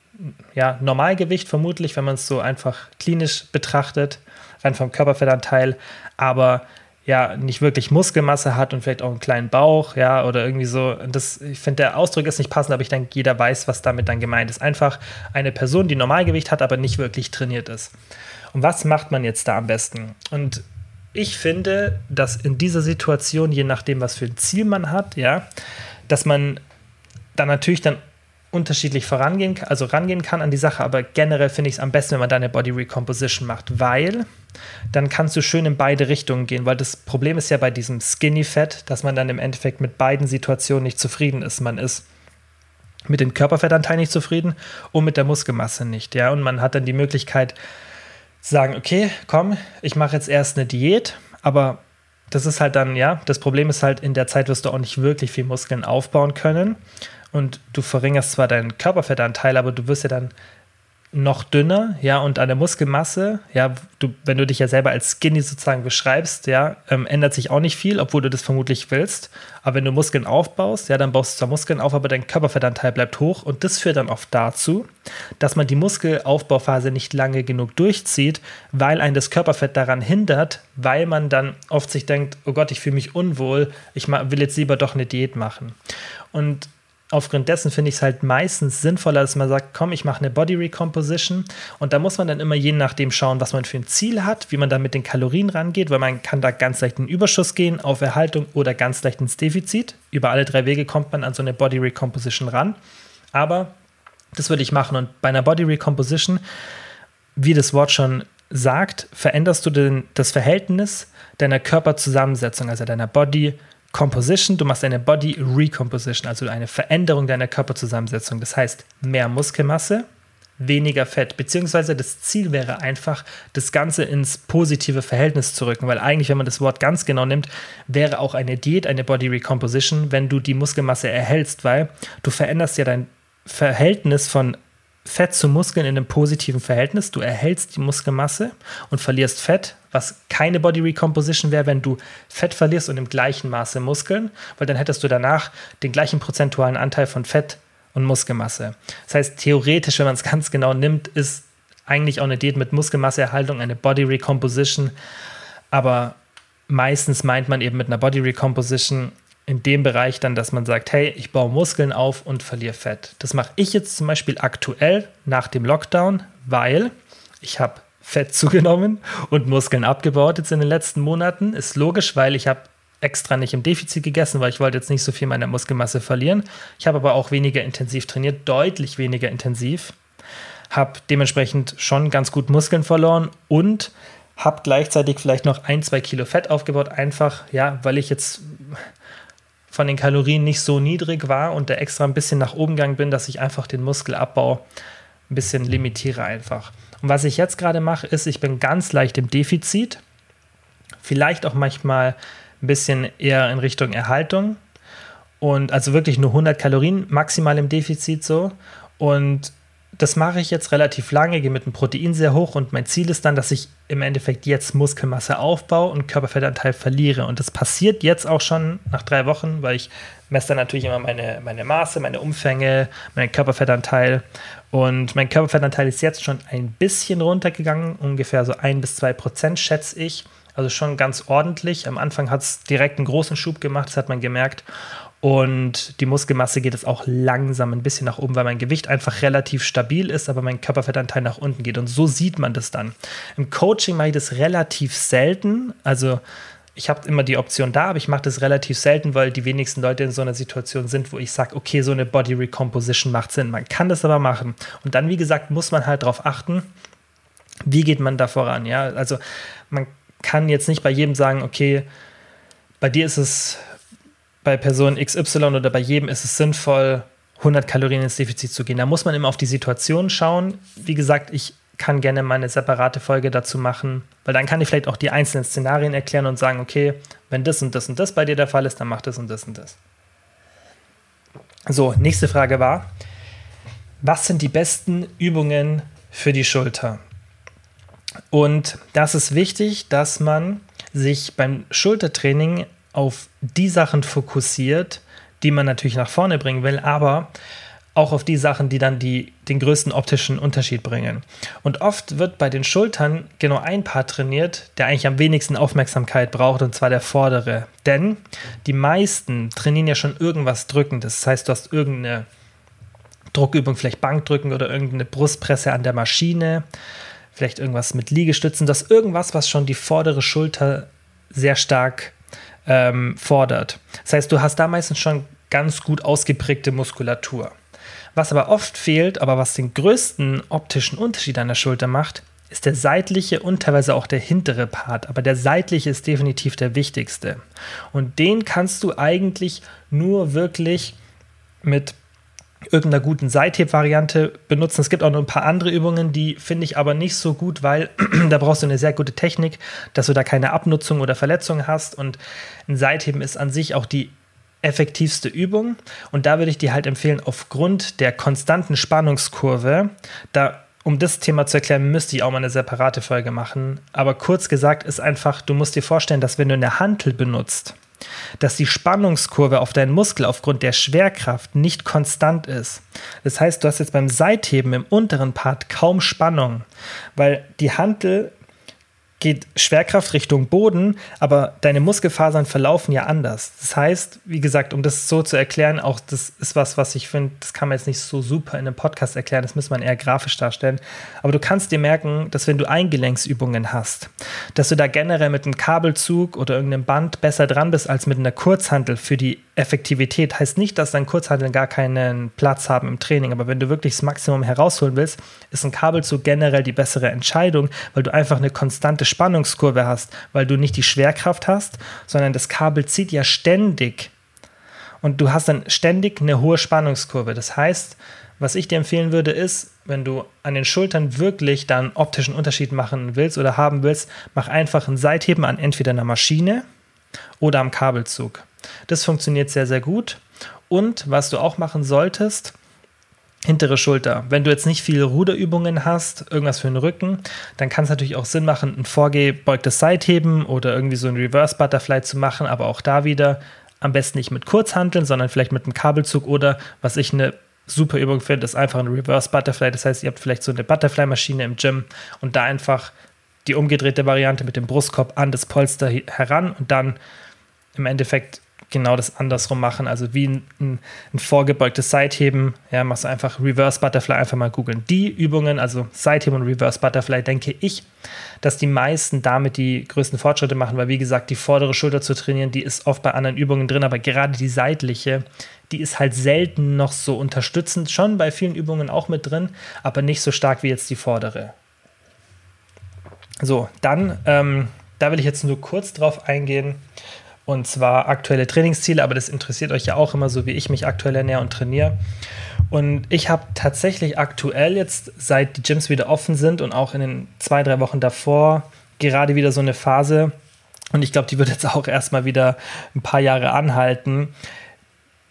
ja, Normalgewicht vermutlich, wenn man es so einfach klinisch betrachtet, rein vom Körperfettanteil, aber ja nicht wirklich Muskelmasse hat und vielleicht auch einen kleinen Bauch, ja, oder irgendwie so. Das, ich finde, der Ausdruck ist nicht passend, aber ich denke, jeder weiß, was damit dann gemeint ist. Einfach eine Person, die Normalgewicht hat, aber nicht wirklich trainiert ist. Und was macht man jetzt da am besten? Und ich finde, dass in dieser Situation, je nachdem, was für ein Ziel man hat, ja, dass man dann natürlich dann unterschiedlich vorangehen, also rangehen kann an die Sache, aber generell finde ich es am besten, wenn man da eine Body Recomposition macht, weil dann kannst du schön in beide Richtungen gehen, weil das Problem ist ja bei diesem Skinny Fat, dass man dann im Endeffekt mit beiden Situationen nicht zufrieden ist. Man ist mit dem Körperfettanteil nicht zufrieden und mit der Muskelmasse nicht, ja, und man hat dann die Möglichkeit zu sagen, okay, komm, ich mache jetzt erst eine Diät, aber das ist halt dann, ja, das Problem ist halt, in der Zeit wirst du auch nicht wirklich viel Muskeln aufbauen können und du verringerst zwar deinen Körperfettanteil, aber du wirst ja dann noch dünner, ja, und an der Muskelmasse, ja, du, wenn du dich ja selber als skinny sozusagen beschreibst, ja, ähm, ändert sich auch nicht viel, obwohl du das vermutlich willst. Aber wenn du Muskeln aufbaust, ja, dann baust du zwar Muskeln auf, aber dein Körperfettanteil bleibt hoch und das führt dann oft dazu, dass man die Muskelaufbauphase nicht lange genug durchzieht, weil ein das Körperfett daran hindert, weil man dann oft sich denkt, oh Gott, ich fühle mich unwohl, ich will jetzt lieber doch eine Diät machen. Und aufgrund dessen finde ich es halt meistens sinnvoller, dass man sagt, komm, ich mache eine Body Recomposition und da muss man dann immer je nachdem schauen, was man für ein Ziel hat, wie man dann mit den Kalorien rangeht, weil man kann da ganz leicht in Überschuss gehen, auf Erhaltung oder ganz leicht ins Defizit. Über alle drei Wege kommt man an so eine Body Recomposition ran. Aber das würde ich machen und bei einer Body Recomposition, wie das Wort schon sagt, veränderst du den, das Verhältnis deiner Körperzusammensetzung, also deiner Body Composition, du machst eine Body Recomposition, also eine Veränderung deiner Körperzusammensetzung. Das heißt, mehr Muskelmasse, weniger Fett, beziehungsweise das Ziel wäre einfach, das Ganze ins positive Verhältnis zu rücken, weil eigentlich, wenn man das Wort ganz genau nimmt, wäre auch eine Diät eine Body Recomposition, wenn du die Muskelmasse erhältst, weil du veränderst ja dein Verhältnis von Fett zu Muskeln in einem positiven Verhältnis. Du erhältst die Muskelmasse und verlierst Fett, was keine Body Recomposition wäre, wenn du Fett verlierst und im gleichen Maße Muskeln, weil dann hättest du danach den gleichen prozentualen Anteil von Fett und Muskelmasse. Das heißt, theoretisch, wenn man es ganz genau nimmt, ist eigentlich auch eine Diät mit Muskelmasseerhaltung eine Body Recomposition. Aber meistens meint man eben mit einer Body Recomposition in dem Bereich dann, dass man sagt, hey, ich baue Muskeln auf und verliere Fett. Das mache ich jetzt zum Beispiel aktuell nach dem Lockdown, weil ich habe Fett zugenommen und Muskeln abgebaut jetzt in den letzten Monaten. Ist logisch, weil ich habe extra nicht im Defizit gegessen, weil ich wollte jetzt nicht so viel meiner Muskelmasse verlieren. Ich habe aber auch weniger intensiv trainiert, deutlich weniger intensiv. Habe dementsprechend schon ganz gut Muskeln verloren und habe gleichzeitig vielleicht noch ein, zwei Kilo Fett aufgebaut, einfach, ja, weil ich jetzt von den Kalorien nicht so niedrig war und der extra ein bisschen nach oben gegangen bin, dass ich einfach den Muskelabbau ein bisschen limitiere einfach. Und was ich jetzt gerade mache, ist, ich bin ganz leicht im Defizit, vielleicht auch manchmal ein bisschen eher in Richtung Erhaltung und also wirklich nur 100 Kalorien maximal im Defizit so und das mache ich jetzt relativ lange, gehe mit dem Protein sehr hoch und mein Ziel ist dann, dass ich im Endeffekt jetzt Muskelmasse aufbaue und Körperfettanteil verliere. Und das passiert jetzt auch schon nach drei Wochen, weil ich messe dann natürlich immer meine, meine Maße, meine Umfänge, meinen Körperfettanteil. Und mein Körperfettanteil ist jetzt schon ein bisschen runtergegangen, ungefähr so ein bis zwei Prozent schätze ich. Also schon ganz ordentlich. Am Anfang hat es direkt einen großen Schub gemacht, das hat man gemerkt. Und die Muskelmasse geht es auch langsam ein bisschen nach oben, weil mein Gewicht einfach relativ stabil ist, aber mein Körperfettanteil nach unten geht. Und so sieht man das dann. Im Coaching mache ich das relativ selten. Also ich habe immer die Option da, aber ich mache das relativ selten, weil die wenigsten Leute in so einer Situation sind, wo ich sage, okay, so eine Body Recomposition macht Sinn. Man kann das aber machen. Und dann, wie gesagt, muss man halt darauf achten, wie geht man da voran. Ja, also man kann jetzt nicht bei jedem sagen, okay, bei dir ist es bei Person XY oder bei jedem ist es sinnvoll, 100 Kalorien ins Defizit zu gehen. Da muss man immer auf die Situation schauen. Wie gesagt, ich kann gerne mal eine separate Folge dazu machen, weil dann kann ich vielleicht auch die einzelnen Szenarien erklären und sagen, okay, wenn das und das und das bei dir der Fall ist, dann mach das und das und das. So, nächste Frage war, was sind die besten Übungen für die Schulter? Und das ist wichtig, dass man sich beim Schultertraining auf die Sachen fokussiert, die man natürlich nach vorne bringen will, aber auch auf die Sachen, die dann die, den größten optischen Unterschied bringen. Und oft wird bei den Schultern genau ein Part trainiert, der eigentlich am wenigsten Aufmerksamkeit braucht, und zwar der vordere. Denn die meisten trainieren ja schon irgendwas Drückendes. Das heißt, du hast irgendeine Druckübung, vielleicht Bankdrücken oder irgendeine Brustpresse an der Maschine, vielleicht irgendwas mit Liegestützen. Das ist irgendwas, was schon die vordere Schulter sehr stark ähm, fordert. Das heißt, du hast da meistens schon ganz gut ausgeprägte Muskulatur. Was aber oft fehlt, aber was den größten optischen Unterschied an der Schulter macht, ist der seitliche und teilweise auch der hintere Part. Aber der seitliche ist definitiv der wichtigste. Und den kannst du eigentlich nur wirklich mit irgendeiner guten Seitheb-Variante benutzen. Es gibt auch noch ein paar andere Übungen, die finde ich aber nicht so gut, weil da brauchst du eine sehr gute Technik, dass du da keine Abnutzung oder Verletzung hast. Und ein Seitheben ist an sich auch die effektivste Übung. Und da würde ich dir halt empfehlen, aufgrund der konstanten Spannungskurve, da um das Thema zu erklären, müsste ich auch mal eine separate Folge machen. Aber kurz gesagt ist einfach, du musst dir vorstellen, dass wenn du eine Hantel benutzt, dass die Spannungskurve auf deinen Muskel aufgrund der Schwerkraft nicht konstant ist. Das heißt, du hast jetzt beim Seitheben im unteren Part kaum Spannung, weil die Hantel geht Schwerkraft Richtung Boden, aber deine Muskelfasern verlaufen ja anders. Das heißt, wie gesagt, um das so zu erklären, auch das ist was, was ich finde, das kann man jetzt nicht so super in einem Podcast erklären, das muss man eher grafisch darstellen. Aber du kannst dir merken, dass wenn du Eingelenksübungen hast, dass du da generell mit einem Kabelzug oder irgendeinem Band besser dran bist als mit einer Kurzhantel für die Effektivität. Heißt nicht, dass dein Kurzhanteln gar keinen Platz haben im Training, aber wenn du wirklich das Maximum herausholen willst, ist ein Kabelzug generell die bessere Entscheidung, weil du einfach eine konstante Spannungskurve hast, weil du nicht die Schwerkraft hast, sondern das Kabel zieht ja ständig und du hast dann ständig eine hohe Spannungskurve. Das heißt, was ich dir empfehlen würde, ist, wenn du an den Schultern wirklich dann optischen Unterschied machen willst oder haben willst, mach einfach ein Seitheben an entweder einer Maschine oder am Kabelzug. Das funktioniert sehr, sehr gut. Und was du auch machen solltest, hintere Schulter. Wenn du jetzt nicht viele Ruderübungen hast, irgendwas für den Rücken, dann kann es natürlich auch Sinn machen, ein vorgebeugtes Seitheben oder irgendwie so ein Reverse Butterfly zu machen, aber auch da wieder am besten nicht mit Kurzhanteln, sondern vielleicht mit einem Kabelzug oder was ich eine super Übung finde, ist einfach ein Reverse Butterfly. Das heißt, ihr habt vielleicht so eine Butterfly-Maschine im Gym und da einfach die umgedrehte Variante mit dem Brustkorb an das Polster heran und dann im Endeffekt genau das andersrum machen. Also wie ein, ein, ein vorgebeugtes Seitheben. Ja, machst du einfach Reverse Butterfly, einfach mal googeln. Die Übungen, also Seitheben und Reverse Butterfly, denke ich, dass die meisten damit die größten Fortschritte machen, weil wie gesagt, die vordere Schulter zu trainieren, die ist oft bei anderen Übungen drin, aber gerade die seitliche, die ist halt selten noch so unterstützend, schon bei vielen Übungen auch mit drin, aber nicht so stark wie jetzt die vordere. So, dann, ähm, da will ich jetzt nur kurz drauf eingehen und zwar aktuelle Trainingsziele, aber das interessiert euch ja auch immer so, wie ich mich aktuell ernähre und trainiere. Und ich habe tatsächlich aktuell jetzt, seit die Gyms wieder offen sind und auch in den zwei, drei Wochen davor, gerade wieder so eine Phase. Und ich glaube, die wird jetzt auch erstmal wieder ein paar Jahre anhalten,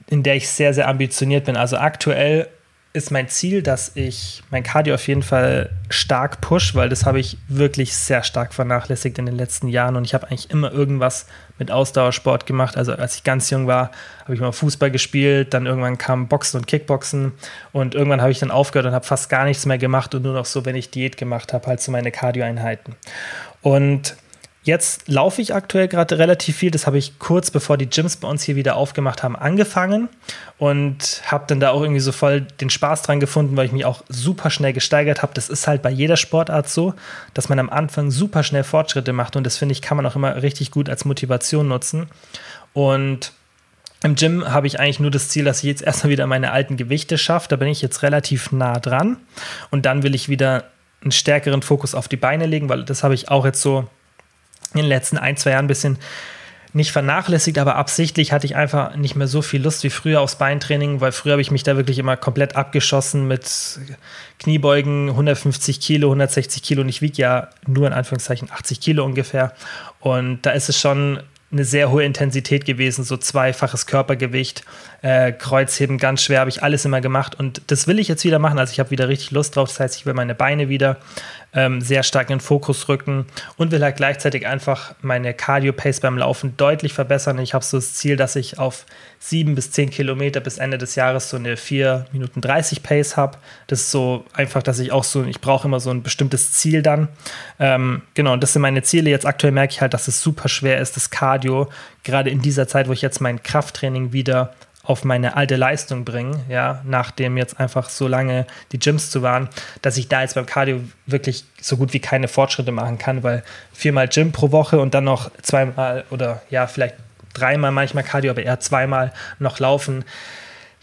in der ich sehr, sehr ambitioniert bin. Also aktuell ist mein Ziel, dass ich mein Cardio auf jeden Fall stark push, weil das habe ich wirklich sehr stark vernachlässigt in den letzten Jahren und ich habe eigentlich immer irgendwas mit Ausdauersport gemacht. Also als ich ganz jung war, habe ich mal Fußball gespielt, dann irgendwann kam Boxen und Kickboxen und irgendwann habe ich dann aufgehört und habe fast gar nichts mehr gemacht und nur noch so, wenn ich Diät gemacht habe, halt so meine Cardio-Einheiten. Und Jetzt laufe ich aktuell gerade relativ viel. Das habe ich kurz bevor die Gyms bei uns hier wieder aufgemacht haben, angefangen und habe dann da auch irgendwie so voll den Spaß dran gefunden, weil ich mich auch super schnell gesteigert habe. Das ist halt bei jeder Sportart so, dass man am Anfang super schnell Fortschritte macht und das finde ich, kann man auch immer richtig gut als Motivation nutzen. Und im Gym habe ich eigentlich nur das Ziel, dass ich jetzt erstmal wieder meine alten Gewichte schaffe. Da bin ich jetzt relativ nah dran. Und dann will ich wieder einen stärkeren Fokus auf die Beine legen, weil das habe ich auch jetzt so in den letzten ein, zwei Jahren ein bisschen nicht vernachlässigt, aber absichtlich hatte ich einfach nicht mehr so viel Lust wie früher aufs Beintraining, weil früher habe ich mich da wirklich immer komplett abgeschossen mit Kniebeugen, 150 Kilo, 160 Kilo und ich wiege ja nur in Anführungszeichen 80 Kilo ungefähr. Und da ist es schon eine sehr hohe Intensität gewesen, so zweifaches Körpergewicht, äh, Kreuzheben ganz schwer, habe ich alles immer gemacht und das will ich jetzt wieder machen. Also ich habe wieder richtig Lust drauf. Das heißt, ich will meine Beine wieder ähm, sehr stark in den Fokus rücken und will halt gleichzeitig einfach meine Cardio-Pace beim Laufen deutlich verbessern. Ich habe so das Ziel, dass ich auf sieben bis zehn Kilometer bis Ende des Jahres so eine 4 Minuten 30 Pace habe. Das ist so einfach, dass ich auch so, ich brauche immer so ein bestimmtes Ziel dann. Ähm, genau, und das sind meine Ziele. Jetzt aktuell merke ich halt, dass es super schwer ist, das Cardio, gerade in dieser Zeit, wo ich jetzt mein Krafttraining wieder auf meine alte Leistung bringen, ja, nachdem jetzt einfach so lange die Gyms zu waren, dass ich da jetzt beim Cardio wirklich so gut wie keine Fortschritte machen kann, weil viermal Gym pro Woche und dann noch zweimal oder ja, vielleicht dreimal manchmal Cardio, aber eher zweimal noch laufen.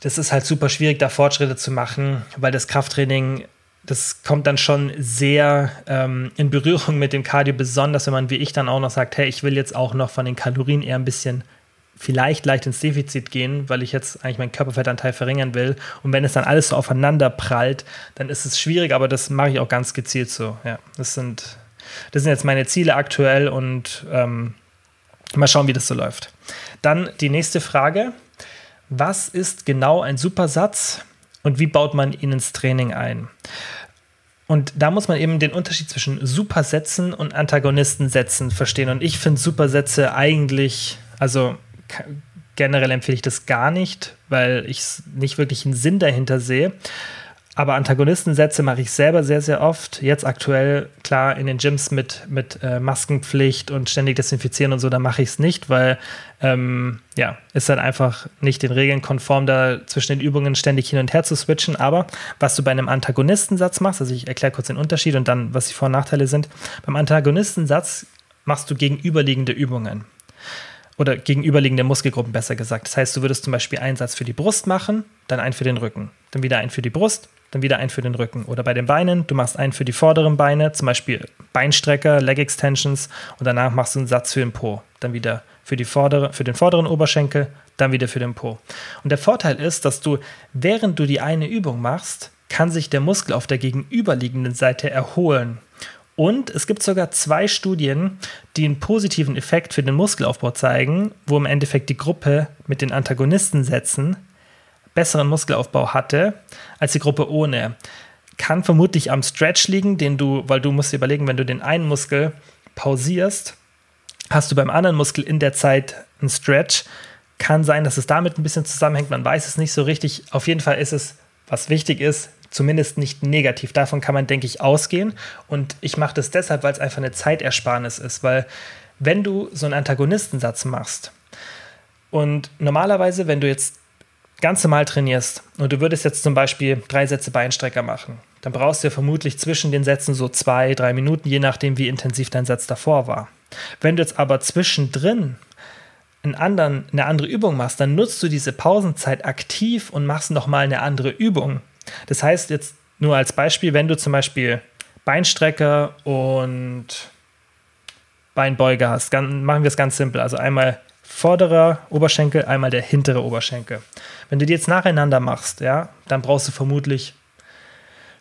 Das ist halt super schwierig, da Fortschritte zu machen, weil das Krafttraining das kommt dann schon sehr ähm, in Berührung mit dem Cardio, besonders wenn man wie ich dann auch noch sagt, hey, ich will jetzt auch noch von den Kalorien eher ein bisschen vielleicht leicht ins Defizit gehen, weil ich jetzt eigentlich meinen Körperfettanteil verringern will. Und wenn es dann alles so aufeinander prallt, dann ist es schwierig, aber das mache ich auch ganz gezielt so. Ja, das sind, das sind jetzt meine Ziele aktuell und ähm, mal schauen, wie das so läuft. Dann die nächste Frage. Was ist genau ein Supersatz und wie baut man ihn ins Training ein? Und da muss man eben den Unterschied zwischen Supersätzen und Antagonistensätzen verstehen. Und ich finde Supersätze eigentlich, also generell empfehle ich das gar nicht, weil ich nicht wirklich einen Sinn dahinter sehe. Aber Antagonistensätze mache ich selber sehr, sehr oft. Jetzt aktuell, klar, in den Gyms mit, mit äh, Maskenpflicht und ständig desinfizieren und so, da mache ich es nicht, weil ähm, ja, ist dann einfach nicht den Regeln konform, da zwischen den Übungen ständig hin und her zu switchen. Aber was du bei einem Antagonistensatz machst, also ich erkläre kurz den Unterschied und dann, was die Vor- und Nachteile sind. Beim Antagonistensatz machst du gegenüberliegende Übungen oder gegenüberliegende Muskelgruppen besser gesagt. Das heißt, du würdest zum Beispiel einen Satz für die Brust machen, dann einen für den Rücken, dann wieder einen für die Brust, dann wieder einen für den Rücken. Oder bei den Beinen, du machst einen für die vorderen Beine, zum Beispiel Beinstrecker, Leg Extensions und danach machst du einen Satz für den Po, dann wieder für, die vordere, für den vorderen Oberschenkel, dann wieder für den Po. Und der Vorteil ist, dass du, während du die eine Übung machst, kann sich der Muskel auf der gegenüberliegenden Seite erholen. Und es gibt sogar zwei Studien, die einen positiven Effekt für den Muskelaufbau zeigen, wo im Endeffekt die Gruppe mit den Antagonistensätzen besseren Muskelaufbau hatte als die Gruppe ohne. Kann vermutlich am Stretch liegen, den du, weil du musst dir überlegen, wenn du den einen Muskel pausierst, hast du beim anderen Muskel in der Zeit einen Stretch. Kann sein, dass es damit ein bisschen zusammenhängt, man weiß es nicht so richtig. Auf jeden Fall ist es, was wichtig ist, zumindest nicht negativ. Davon kann man, denke ich, ausgehen. Und ich mache das deshalb, weil es einfach eine Zeitersparnis ist. Weil wenn du so einen Antagonistensatz machst und normalerweise, wenn du jetzt ganz normal trainierst und du würdest jetzt zum Beispiel drei Sätze Beinstrecker machen, dann brauchst du ja vermutlich zwischen den Sätzen so zwei, drei Minuten, je nachdem, wie intensiv dein Satz davor war. Wenn du jetzt aber zwischendrin anderen, eine andere Übung machst, dann nutzt du diese Pausenzeit aktiv und machst nochmal eine andere Übung. Das heißt jetzt nur als Beispiel, wenn du zum Beispiel Beinstrecker und Beinbeuger hast, machen wir es ganz simpel. Also einmal vorderer Oberschenkel, einmal der hintere Oberschenkel. Wenn du die jetzt nacheinander machst, ja, dann brauchst du vermutlich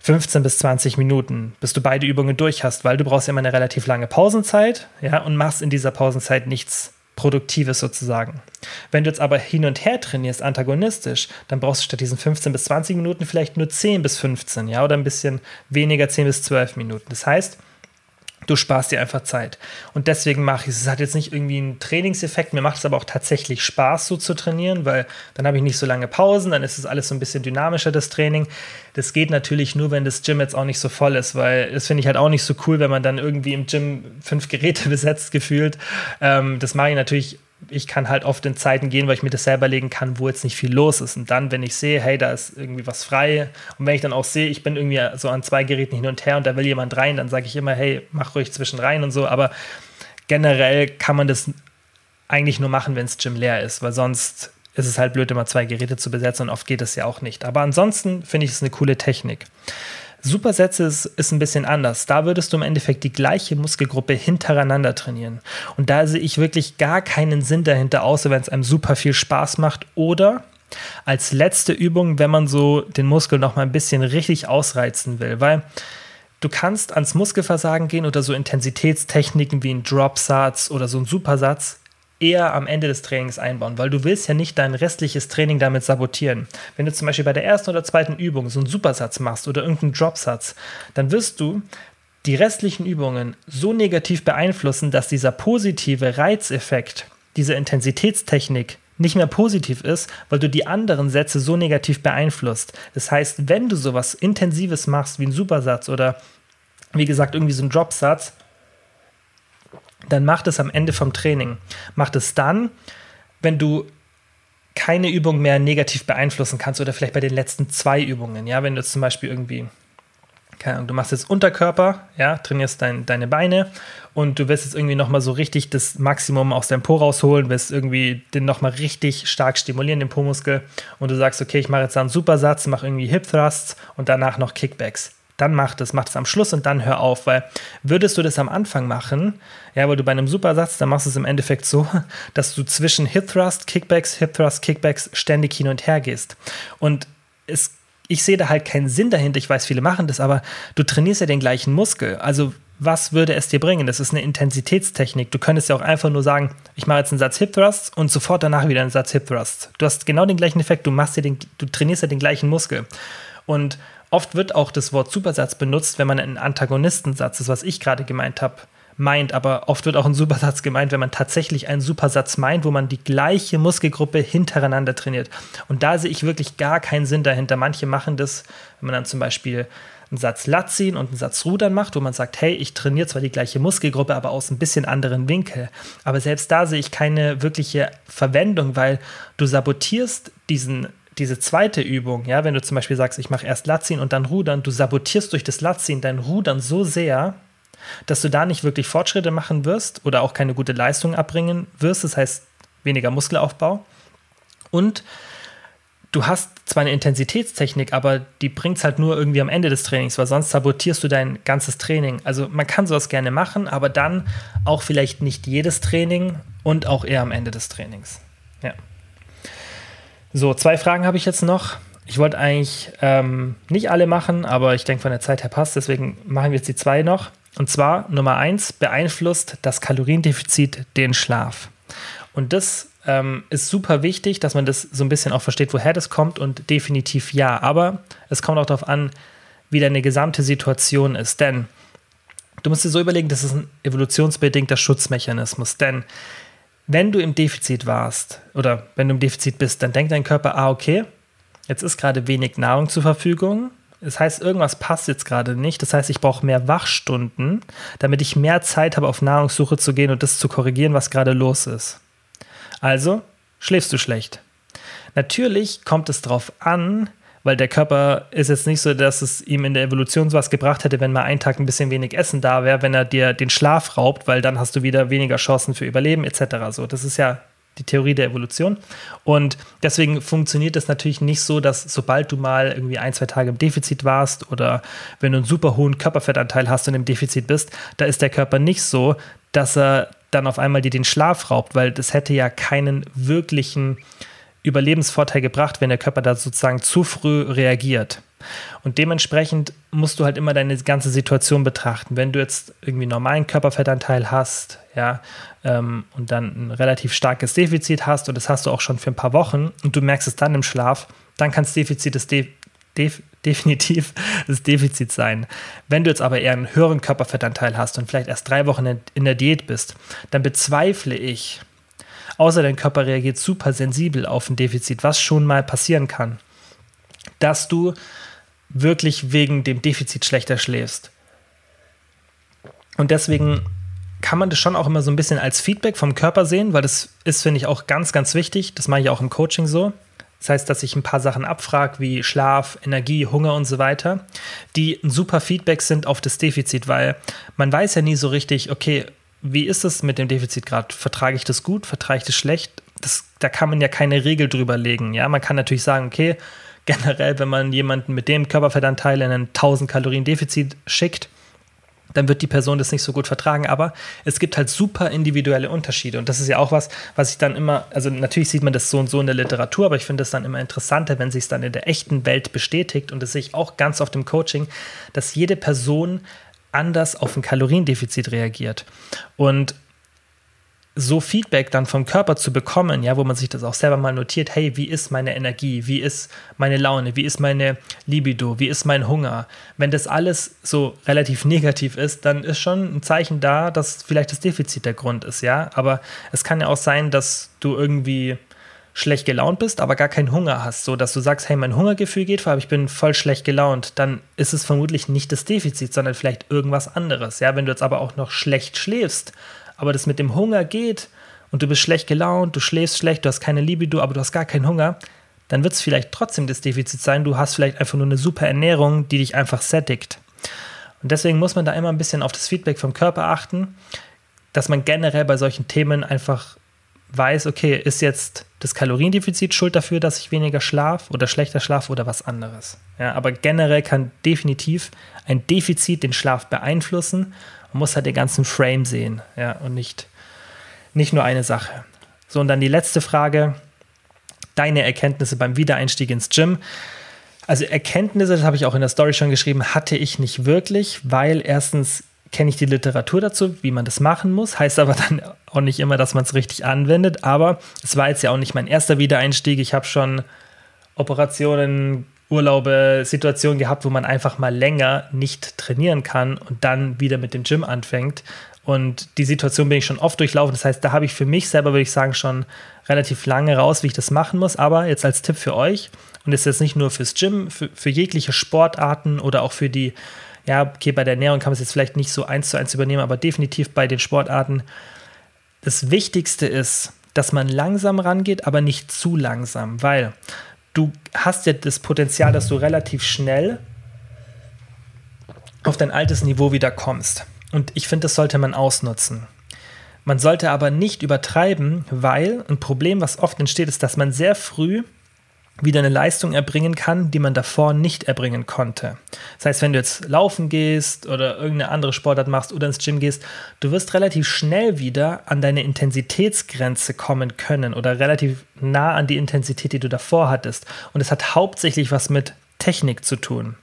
15 bis 20 Minuten, bis du beide Übungen durch hast, weil du brauchst immer eine relativ lange Pausenzeit, ja, und machst in dieser Pausenzeit nichts Produktives sozusagen. Wenn du jetzt aber hin und her trainierst, antagonistisch, dann brauchst du statt diesen 15 bis 20 Minuten vielleicht nur 10 bis 15, ja, oder ein bisschen weniger 10 bis 12 Minuten. Das heißt, Du sparst dir einfach Zeit. Und deswegen mache ich es. Es hat jetzt nicht irgendwie einen Trainingseffekt. Mir macht es aber auch tatsächlich Spaß, so zu trainieren, weil dann habe ich nicht so lange Pausen. Dann ist es alles so ein bisschen dynamischer, das Training. Das geht natürlich nur, wenn das Gym jetzt auch nicht so voll ist, weil das finde ich halt auch nicht so cool, wenn man dann irgendwie im Gym fünf Geräte besetzt, gefühlt. Ähm, das mache ich natürlich ich kann halt oft in Zeiten gehen, weil ich mir das selber legen kann, wo jetzt nicht viel los ist. Und dann, wenn ich sehe, hey, da ist irgendwie was frei, und wenn ich dann auch sehe, ich bin irgendwie so an zwei Geräten hin und her und da will jemand rein, dann sage ich immer, hey, mach ruhig zwischen rein und so. Aber generell kann man das eigentlich nur machen, wenn das Gym leer ist, weil sonst ist es halt blöd, immer zwei Geräte zu besetzen und oft geht es ja auch nicht. Aber ansonsten finde ich es eine coole Technik. Supersätze ist, ist ein bisschen anders. Da würdest du im Endeffekt die gleiche Muskelgruppe hintereinander trainieren. Und da sehe ich wirklich gar keinen Sinn dahinter, außer wenn es einem super viel Spaß macht oder als letzte Übung, wenn man so den Muskel noch mal ein bisschen richtig ausreizen will, weil du kannst ans Muskelversagen gehen oder so Intensitätstechniken wie ein Dropsatz oder so ein Supersatz eher am Ende des Trainings einbauen, weil du willst ja nicht dein restliches Training damit sabotieren. Wenn du zum Beispiel bei der ersten oder zweiten Übung so einen Supersatz machst oder irgendeinen Dropsatz, dann wirst du die restlichen Übungen so negativ beeinflussen, dass dieser positive Reizeffekt, diese Intensitätstechnik nicht mehr positiv ist, weil du die anderen Sätze so negativ beeinflusst. Das heißt, wenn du sowas Intensives machst wie ein Supersatz oder wie gesagt irgendwie so ein Dropsatz, dann macht es am Ende vom Training. Macht es dann, wenn du keine Übung mehr negativ beeinflussen kannst oder vielleicht bei den letzten zwei Übungen, ja, wenn du zum Beispiel irgendwie, keine Ahnung, du machst jetzt Unterkörper, ja, trainierst dein, deine Beine und du willst jetzt irgendwie nochmal so richtig das Maximum aus deinem Po rausholen, willst irgendwie den nochmal richtig stark stimulieren, den Po-Muskel und du sagst, okay, ich mache jetzt da einen Supersatz, mache irgendwie Hip Thrusts und danach noch Kickbacks dann mach das, mach das am Schluss und dann hör auf, weil würdest du das am Anfang machen, ja, weil du bei einem Supersatz, dann machst du es im Endeffekt so, dass du zwischen Hip Thrust, Kickbacks, Hip Thrust, Kickbacks ständig hin und her gehst. Und es, ich sehe da halt keinen Sinn dahinter. Ich weiß, viele machen das, aber du trainierst ja den gleichen Muskel. Also was würde es dir bringen? Das ist eine Intensitätstechnik. Du könntest ja auch einfach nur sagen, ich mache jetzt einen Satz Hip Thrust und sofort danach wieder einen Satz Hip Thrust. Du hast genau den gleichen Effekt. Du machst dir den, du trainierst ja den gleichen Muskel. Und Oft wird auch das Wort Supersatz benutzt, wenn man einen Antagonistensatz, das was ich gerade gemeint habe, meint, aber oft wird auch ein Supersatz gemeint, wenn man tatsächlich einen Supersatz meint, wo man die gleiche Muskelgruppe hintereinander trainiert. Und da sehe ich wirklich gar keinen Sinn dahinter. Manche machen das, wenn man dann zum Beispiel einen Satz Lat ziehen und einen Satz Rudern macht, wo man sagt, hey, ich trainiere zwar die gleiche Muskelgruppe, aber aus ein bisschen anderen Winkel. Aber selbst da sehe ich keine wirkliche Verwendung, weil du sabotierst diesen diese zweite Übung, ja, wenn du zum Beispiel sagst, ich mache erst Latziehen und dann Rudern, du sabotierst durch das Latziehen dein Rudern so sehr, dass du da nicht wirklich Fortschritte machen wirst oder auch keine gute Leistung abbringen wirst. Das heißt, weniger Muskelaufbau. Und du hast zwar eine Intensitätstechnik, aber die bringt es halt nur irgendwie am Ende des Trainings, weil sonst sabotierst du dein ganzes Training. Also man kann sowas gerne machen, aber dann auch vielleicht nicht jedes Training und auch eher am Ende des Trainings. Ja. So, zwei Fragen habe ich jetzt noch. Ich wollte eigentlich ähm, nicht alle machen, aber ich denke, von der Zeit her passt. Deswegen machen wir jetzt die zwei noch. Und zwar Nummer eins, beeinflusst das Kaloriendefizit den Schlaf? Und das ähm, ist super wichtig, dass man das so ein bisschen auch versteht, woher das kommt und definitiv ja. Aber es kommt auch darauf an, wie deine gesamte Situation ist. Denn du musst dir so überlegen, das ist ein evolutionsbedingter Schutzmechanismus. Denn wenn du im Defizit warst oder wenn du im Defizit bist, dann denkt dein Körper, ah, okay, jetzt ist gerade wenig Nahrung zur Verfügung. Das heißt, irgendwas passt jetzt gerade nicht. Das heißt, ich brauche mehr Wachstunden, damit ich mehr Zeit habe, auf Nahrungssuche zu gehen und das zu korrigieren, was gerade los ist. Also schläfst du schlecht. Natürlich kommt es darauf an, weil der Körper ist jetzt nicht so, dass es ihm in der Evolution sowas gebracht hätte, wenn mal ein Tag ein bisschen wenig Essen da wäre, wenn er dir den Schlaf raubt, weil dann hast du wieder weniger Chancen für Überleben etc. So, das ist ja die Theorie der Evolution. Und deswegen funktioniert es natürlich nicht so, dass sobald du mal irgendwie ein, zwei Tage im Defizit warst oder wenn du einen super hohen Körperfettanteil hast und im Defizit bist, da ist der Körper nicht so, dass er dann auf einmal dir den Schlaf raubt, weil das hätte ja keinen wirklichen Überlebensvorteil gebracht, wenn der Körper da sozusagen zu früh reagiert. Und dementsprechend musst du halt immer deine ganze Situation betrachten. Wenn du jetzt irgendwie normalen Körperfettanteil hast, ja, ähm, und dann ein relativ starkes Defizit hast, und das hast du auch schon für ein paar Wochen, und du merkst es dann im Schlaf, dann kann das Defizit das, De def definitiv das Defizit sein. Wenn du jetzt aber eher einen höheren Körperfettanteil hast und vielleicht erst drei Wochen in der Diät bist, dann bezweifle ich, außer dein Körper reagiert super sensibel auf ein Defizit, was schon mal passieren kann, dass du wirklich wegen dem Defizit schlechter schläfst. Und deswegen kann man das schon auch immer so ein bisschen als Feedback vom Körper sehen, weil das ist, finde ich, auch ganz, ganz wichtig. Das mache ich auch im Coaching so. Das heißt, dass ich ein paar Sachen abfrage, wie Schlaf, Energie, Hunger und so weiter, die ein super Feedback sind auf das Defizit, weil man weiß ja nie so richtig, okay, wie ist es mit dem Defizit gerade? Vertrage ich das gut? Vertrage ich das schlecht? Das, da kann man ja keine Regel drüber legen. Ja, man kann natürlich sagen, okay, generell, wenn man jemanden mit dem Körperfettanteil in ein 1000 Kalorien Defizit schickt, dann wird die Person das nicht so gut vertragen. Aber es gibt halt super individuelle Unterschiede. Und das ist ja auch was, was ich dann immer, also natürlich sieht man das so und so in der Literatur, aber ich finde es dann immer interessanter, wenn sich es dann in der echten Welt bestätigt. Und das sehe ich auch ganz oft im Coaching, dass jede Person anders auf ein Kaloriendefizit reagiert. Und so Feedback dann vom Körper zu bekommen, ja, wo man sich das auch selber mal notiert, hey, wie ist meine Energie, wie ist meine Laune, wie ist meine Libido, wie ist mein Hunger? Wenn das alles so relativ negativ ist, dann ist schon ein Zeichen da, dass vielleicht das Defizit der Grund ist, ja. Aber es kann ja auch sein, dass du irgendwie schlecht gelaunt bist, aber gar keinen Hunger hast, so dass du sagst, hey, mein Hungergefühl geht vor, aber ich bin voll schlecht gelaunt, dann ist es vermutlich nicht das Defizit, sondern vielleicht irgendwas anderes. Ja, wenn du jetzt aber auch noch schlecht schläfst aber das mit dem Hunger geht und du bist schlecht gelaunt, du schläfst schlecht, du hast keine Libido, aber du hast gar keinen Hunger, dann wird es vielleicht trotzdem das Defizit sein. Du hast vielleicht einfach nur eine super Ernährung, die dich einfach sättigt. Und deswegen muss man da immer ein bisschen auf das Feedback vom Körper achten, dass man generell bei solchen Themen einfach weiß, okay, ist jetzt das Kaloriendefizit schuld dafür, dass ich weniger schlaf oder schlechter schlaf oder was anderes. Ja, aber generell kann definitiv ein Defizit den Schlaf beeinflussen man muss halt den ganzen Frame sehen, ja, und nicht, nicht nur eine Sache. So, und dann die letzte Frage. Deine Erkenntnisse beim Wiedereinstieg ins Gym. Also Erkenntnisse, das habe ich auch in der Story schon geschrieben, hatte ich nicht wirklich, weil erstens kenne ich die Literatur dazu, wie man das machen muss, heißt aber dann auch nicht immer, dass man es richtig anwendet, aber es war jetzt ja auch nicht mein erster Wiedereinstieg. Ich habe schon Operationen Urlaube, Situationen gehabt, wo man einfach mal länger nicht trainieren kann und dann wieder mit dem Gym anfängt. Und die Situation bin ich schon oft durchlaufen. Das heißt, da habe ich für mich selber, würde ich sagen, schon relativ lange raus, wie ich das machen muss. Aber jetzt als Tipp für euch, und das ist jetzt nicht nur fürs Gym, für, für jegliche Sportarten oder auch für die, ja, okay, bei der Ernährung kann man es jetzt vielleicht nicht so eins zu eins übernehmen, aber definitiv bei den Sportarten. Das Wichtigste ist, dass man langsam rangeht, aber nicht zu langsam, weil du hast ja das Potenzial, dass du relativ schnell auf dein altes Niveau wieder kommst. Und ich finde, das sollte man ausnutzen. Man sollte aber nicht übertreiben, weil ein Problem, was oft entsteht, ist, dass man sehr früh wieder eine Leistung erbringen kann, die man davor nicht erbringen konnte. Das heißt, wenn du jetzt laufen gehst oder irgendeine andere Sportart machst oder ins Gym gehst, du wirst relativ schnell wieder an deine Intensitätsgrenze kommen können oder relativ nah an die Intensität, die du davor hattest. Und es hat hauptsächlich was mit Technik zu tun,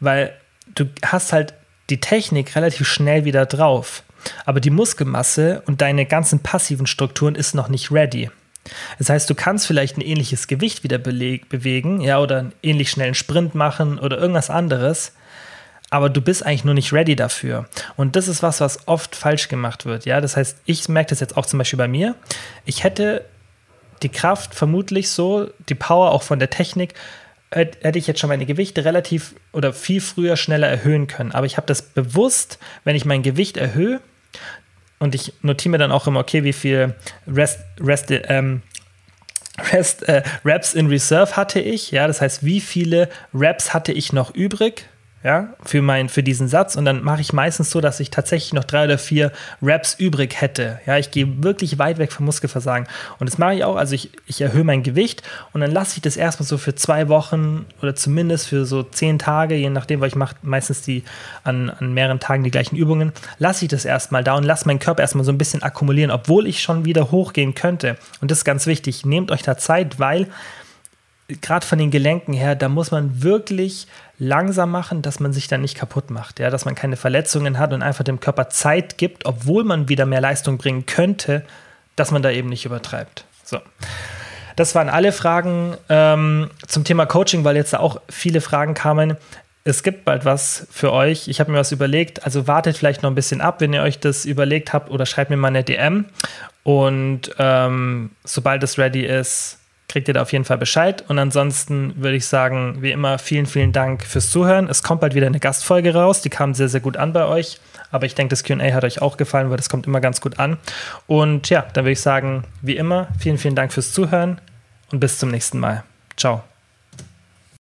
weil du hast halt die Technik relativ schnell wieder drauf, aber die Muskelmasse und deine ganzen passiven Strukturen ist noch nicht ready. Das heißt, du kannst vielleicht ein ähnliches Gewicht wieder bewegen, ja, oder einen ähnlich schnellen Sprint machen oder irgendwas anderes, aber du bist eigentlich nur nicht ready dafür. Und das ist was, was oft falsch gemacht wird, ja. Das heißt, ich merke das jetzt auch zum Beispiel bei mir. Ich hätte die Kraft vermutlich so, die Power auch von der Technik, hätte ich jetzt schon meine Gewichte relativ oder viel früher schneller erhöhen können. Aber ich habe das bewusst, wenn ich mein Gewicht erhöhe, und ich notiere mir dann auch immer, okay, wie viel Rest, Rest, ähm, Rest, äh, Raps in Reserve hatte ich. Ja, das heißt, wie viele Raps hatte ich noch übrig ja, für, mein, für diesen Satz. Und dann mache ich meistens so, dass ich tatsächlich noch drei oder vier Raps übrig hätte. Ja, ich gehe wirklich weit weg vom Muskelversagen. Und das mache ich auch. Also ich, ich erhöhe mein Gewicht und dann lasse ich das erstmal so für zwei Wochen oder zumindest für so zehn Tage, je nachdem, weil ich mache meistens die an, an mehreren Tagen die gleichen Übungen, lasse ich das erstmal da und lasse meinen Körper erstmal so ein bisschen akkumulieren, obwohl ich schon wieder hochgehen könnte. Und das ist ganz wichtig. Nehmt euch da Zeit, weil gerade von den Gelenken her, da muss man wirklich langsam machen, dass man sich dann nicht kaputt macht, ja, dass man keine Verletzungen hat und einfach dem Körper Zeit gibt, obwohl man wieder mehr Leistung bringen könnte, dass man da eben nicht übertreibt. So. das waren alle Fragen ähm, zum Thema Coaching, weil jetzt auch viele Fragen kamen. Es gibt bald was für euch. Ich habe mir was überlegt. Also wartet vielleicht noch ein bisschen ab, wenn ihr euch das überlegt habt oder schreibt mir mal eine DM. Und ähm, sobald es ready ist, kriegt ihr da auf jeden Fall Bescheid. Und ansonsten würde ich sagen, wie immer, vielen, vielen Dank fürs Zuhören. Es kommt bald wieder eine Gastfolge raus. Die kam sehr, sehr gut an bei euch. Aber ich denke, das QA hat euch auch gefallen, weil das kommt immer ganz gut an. Und ja, dann würde ich sagen, wie immer, vielen, vielen Dank fürs Zuhören und bis zum nächsten Mal. Ciao.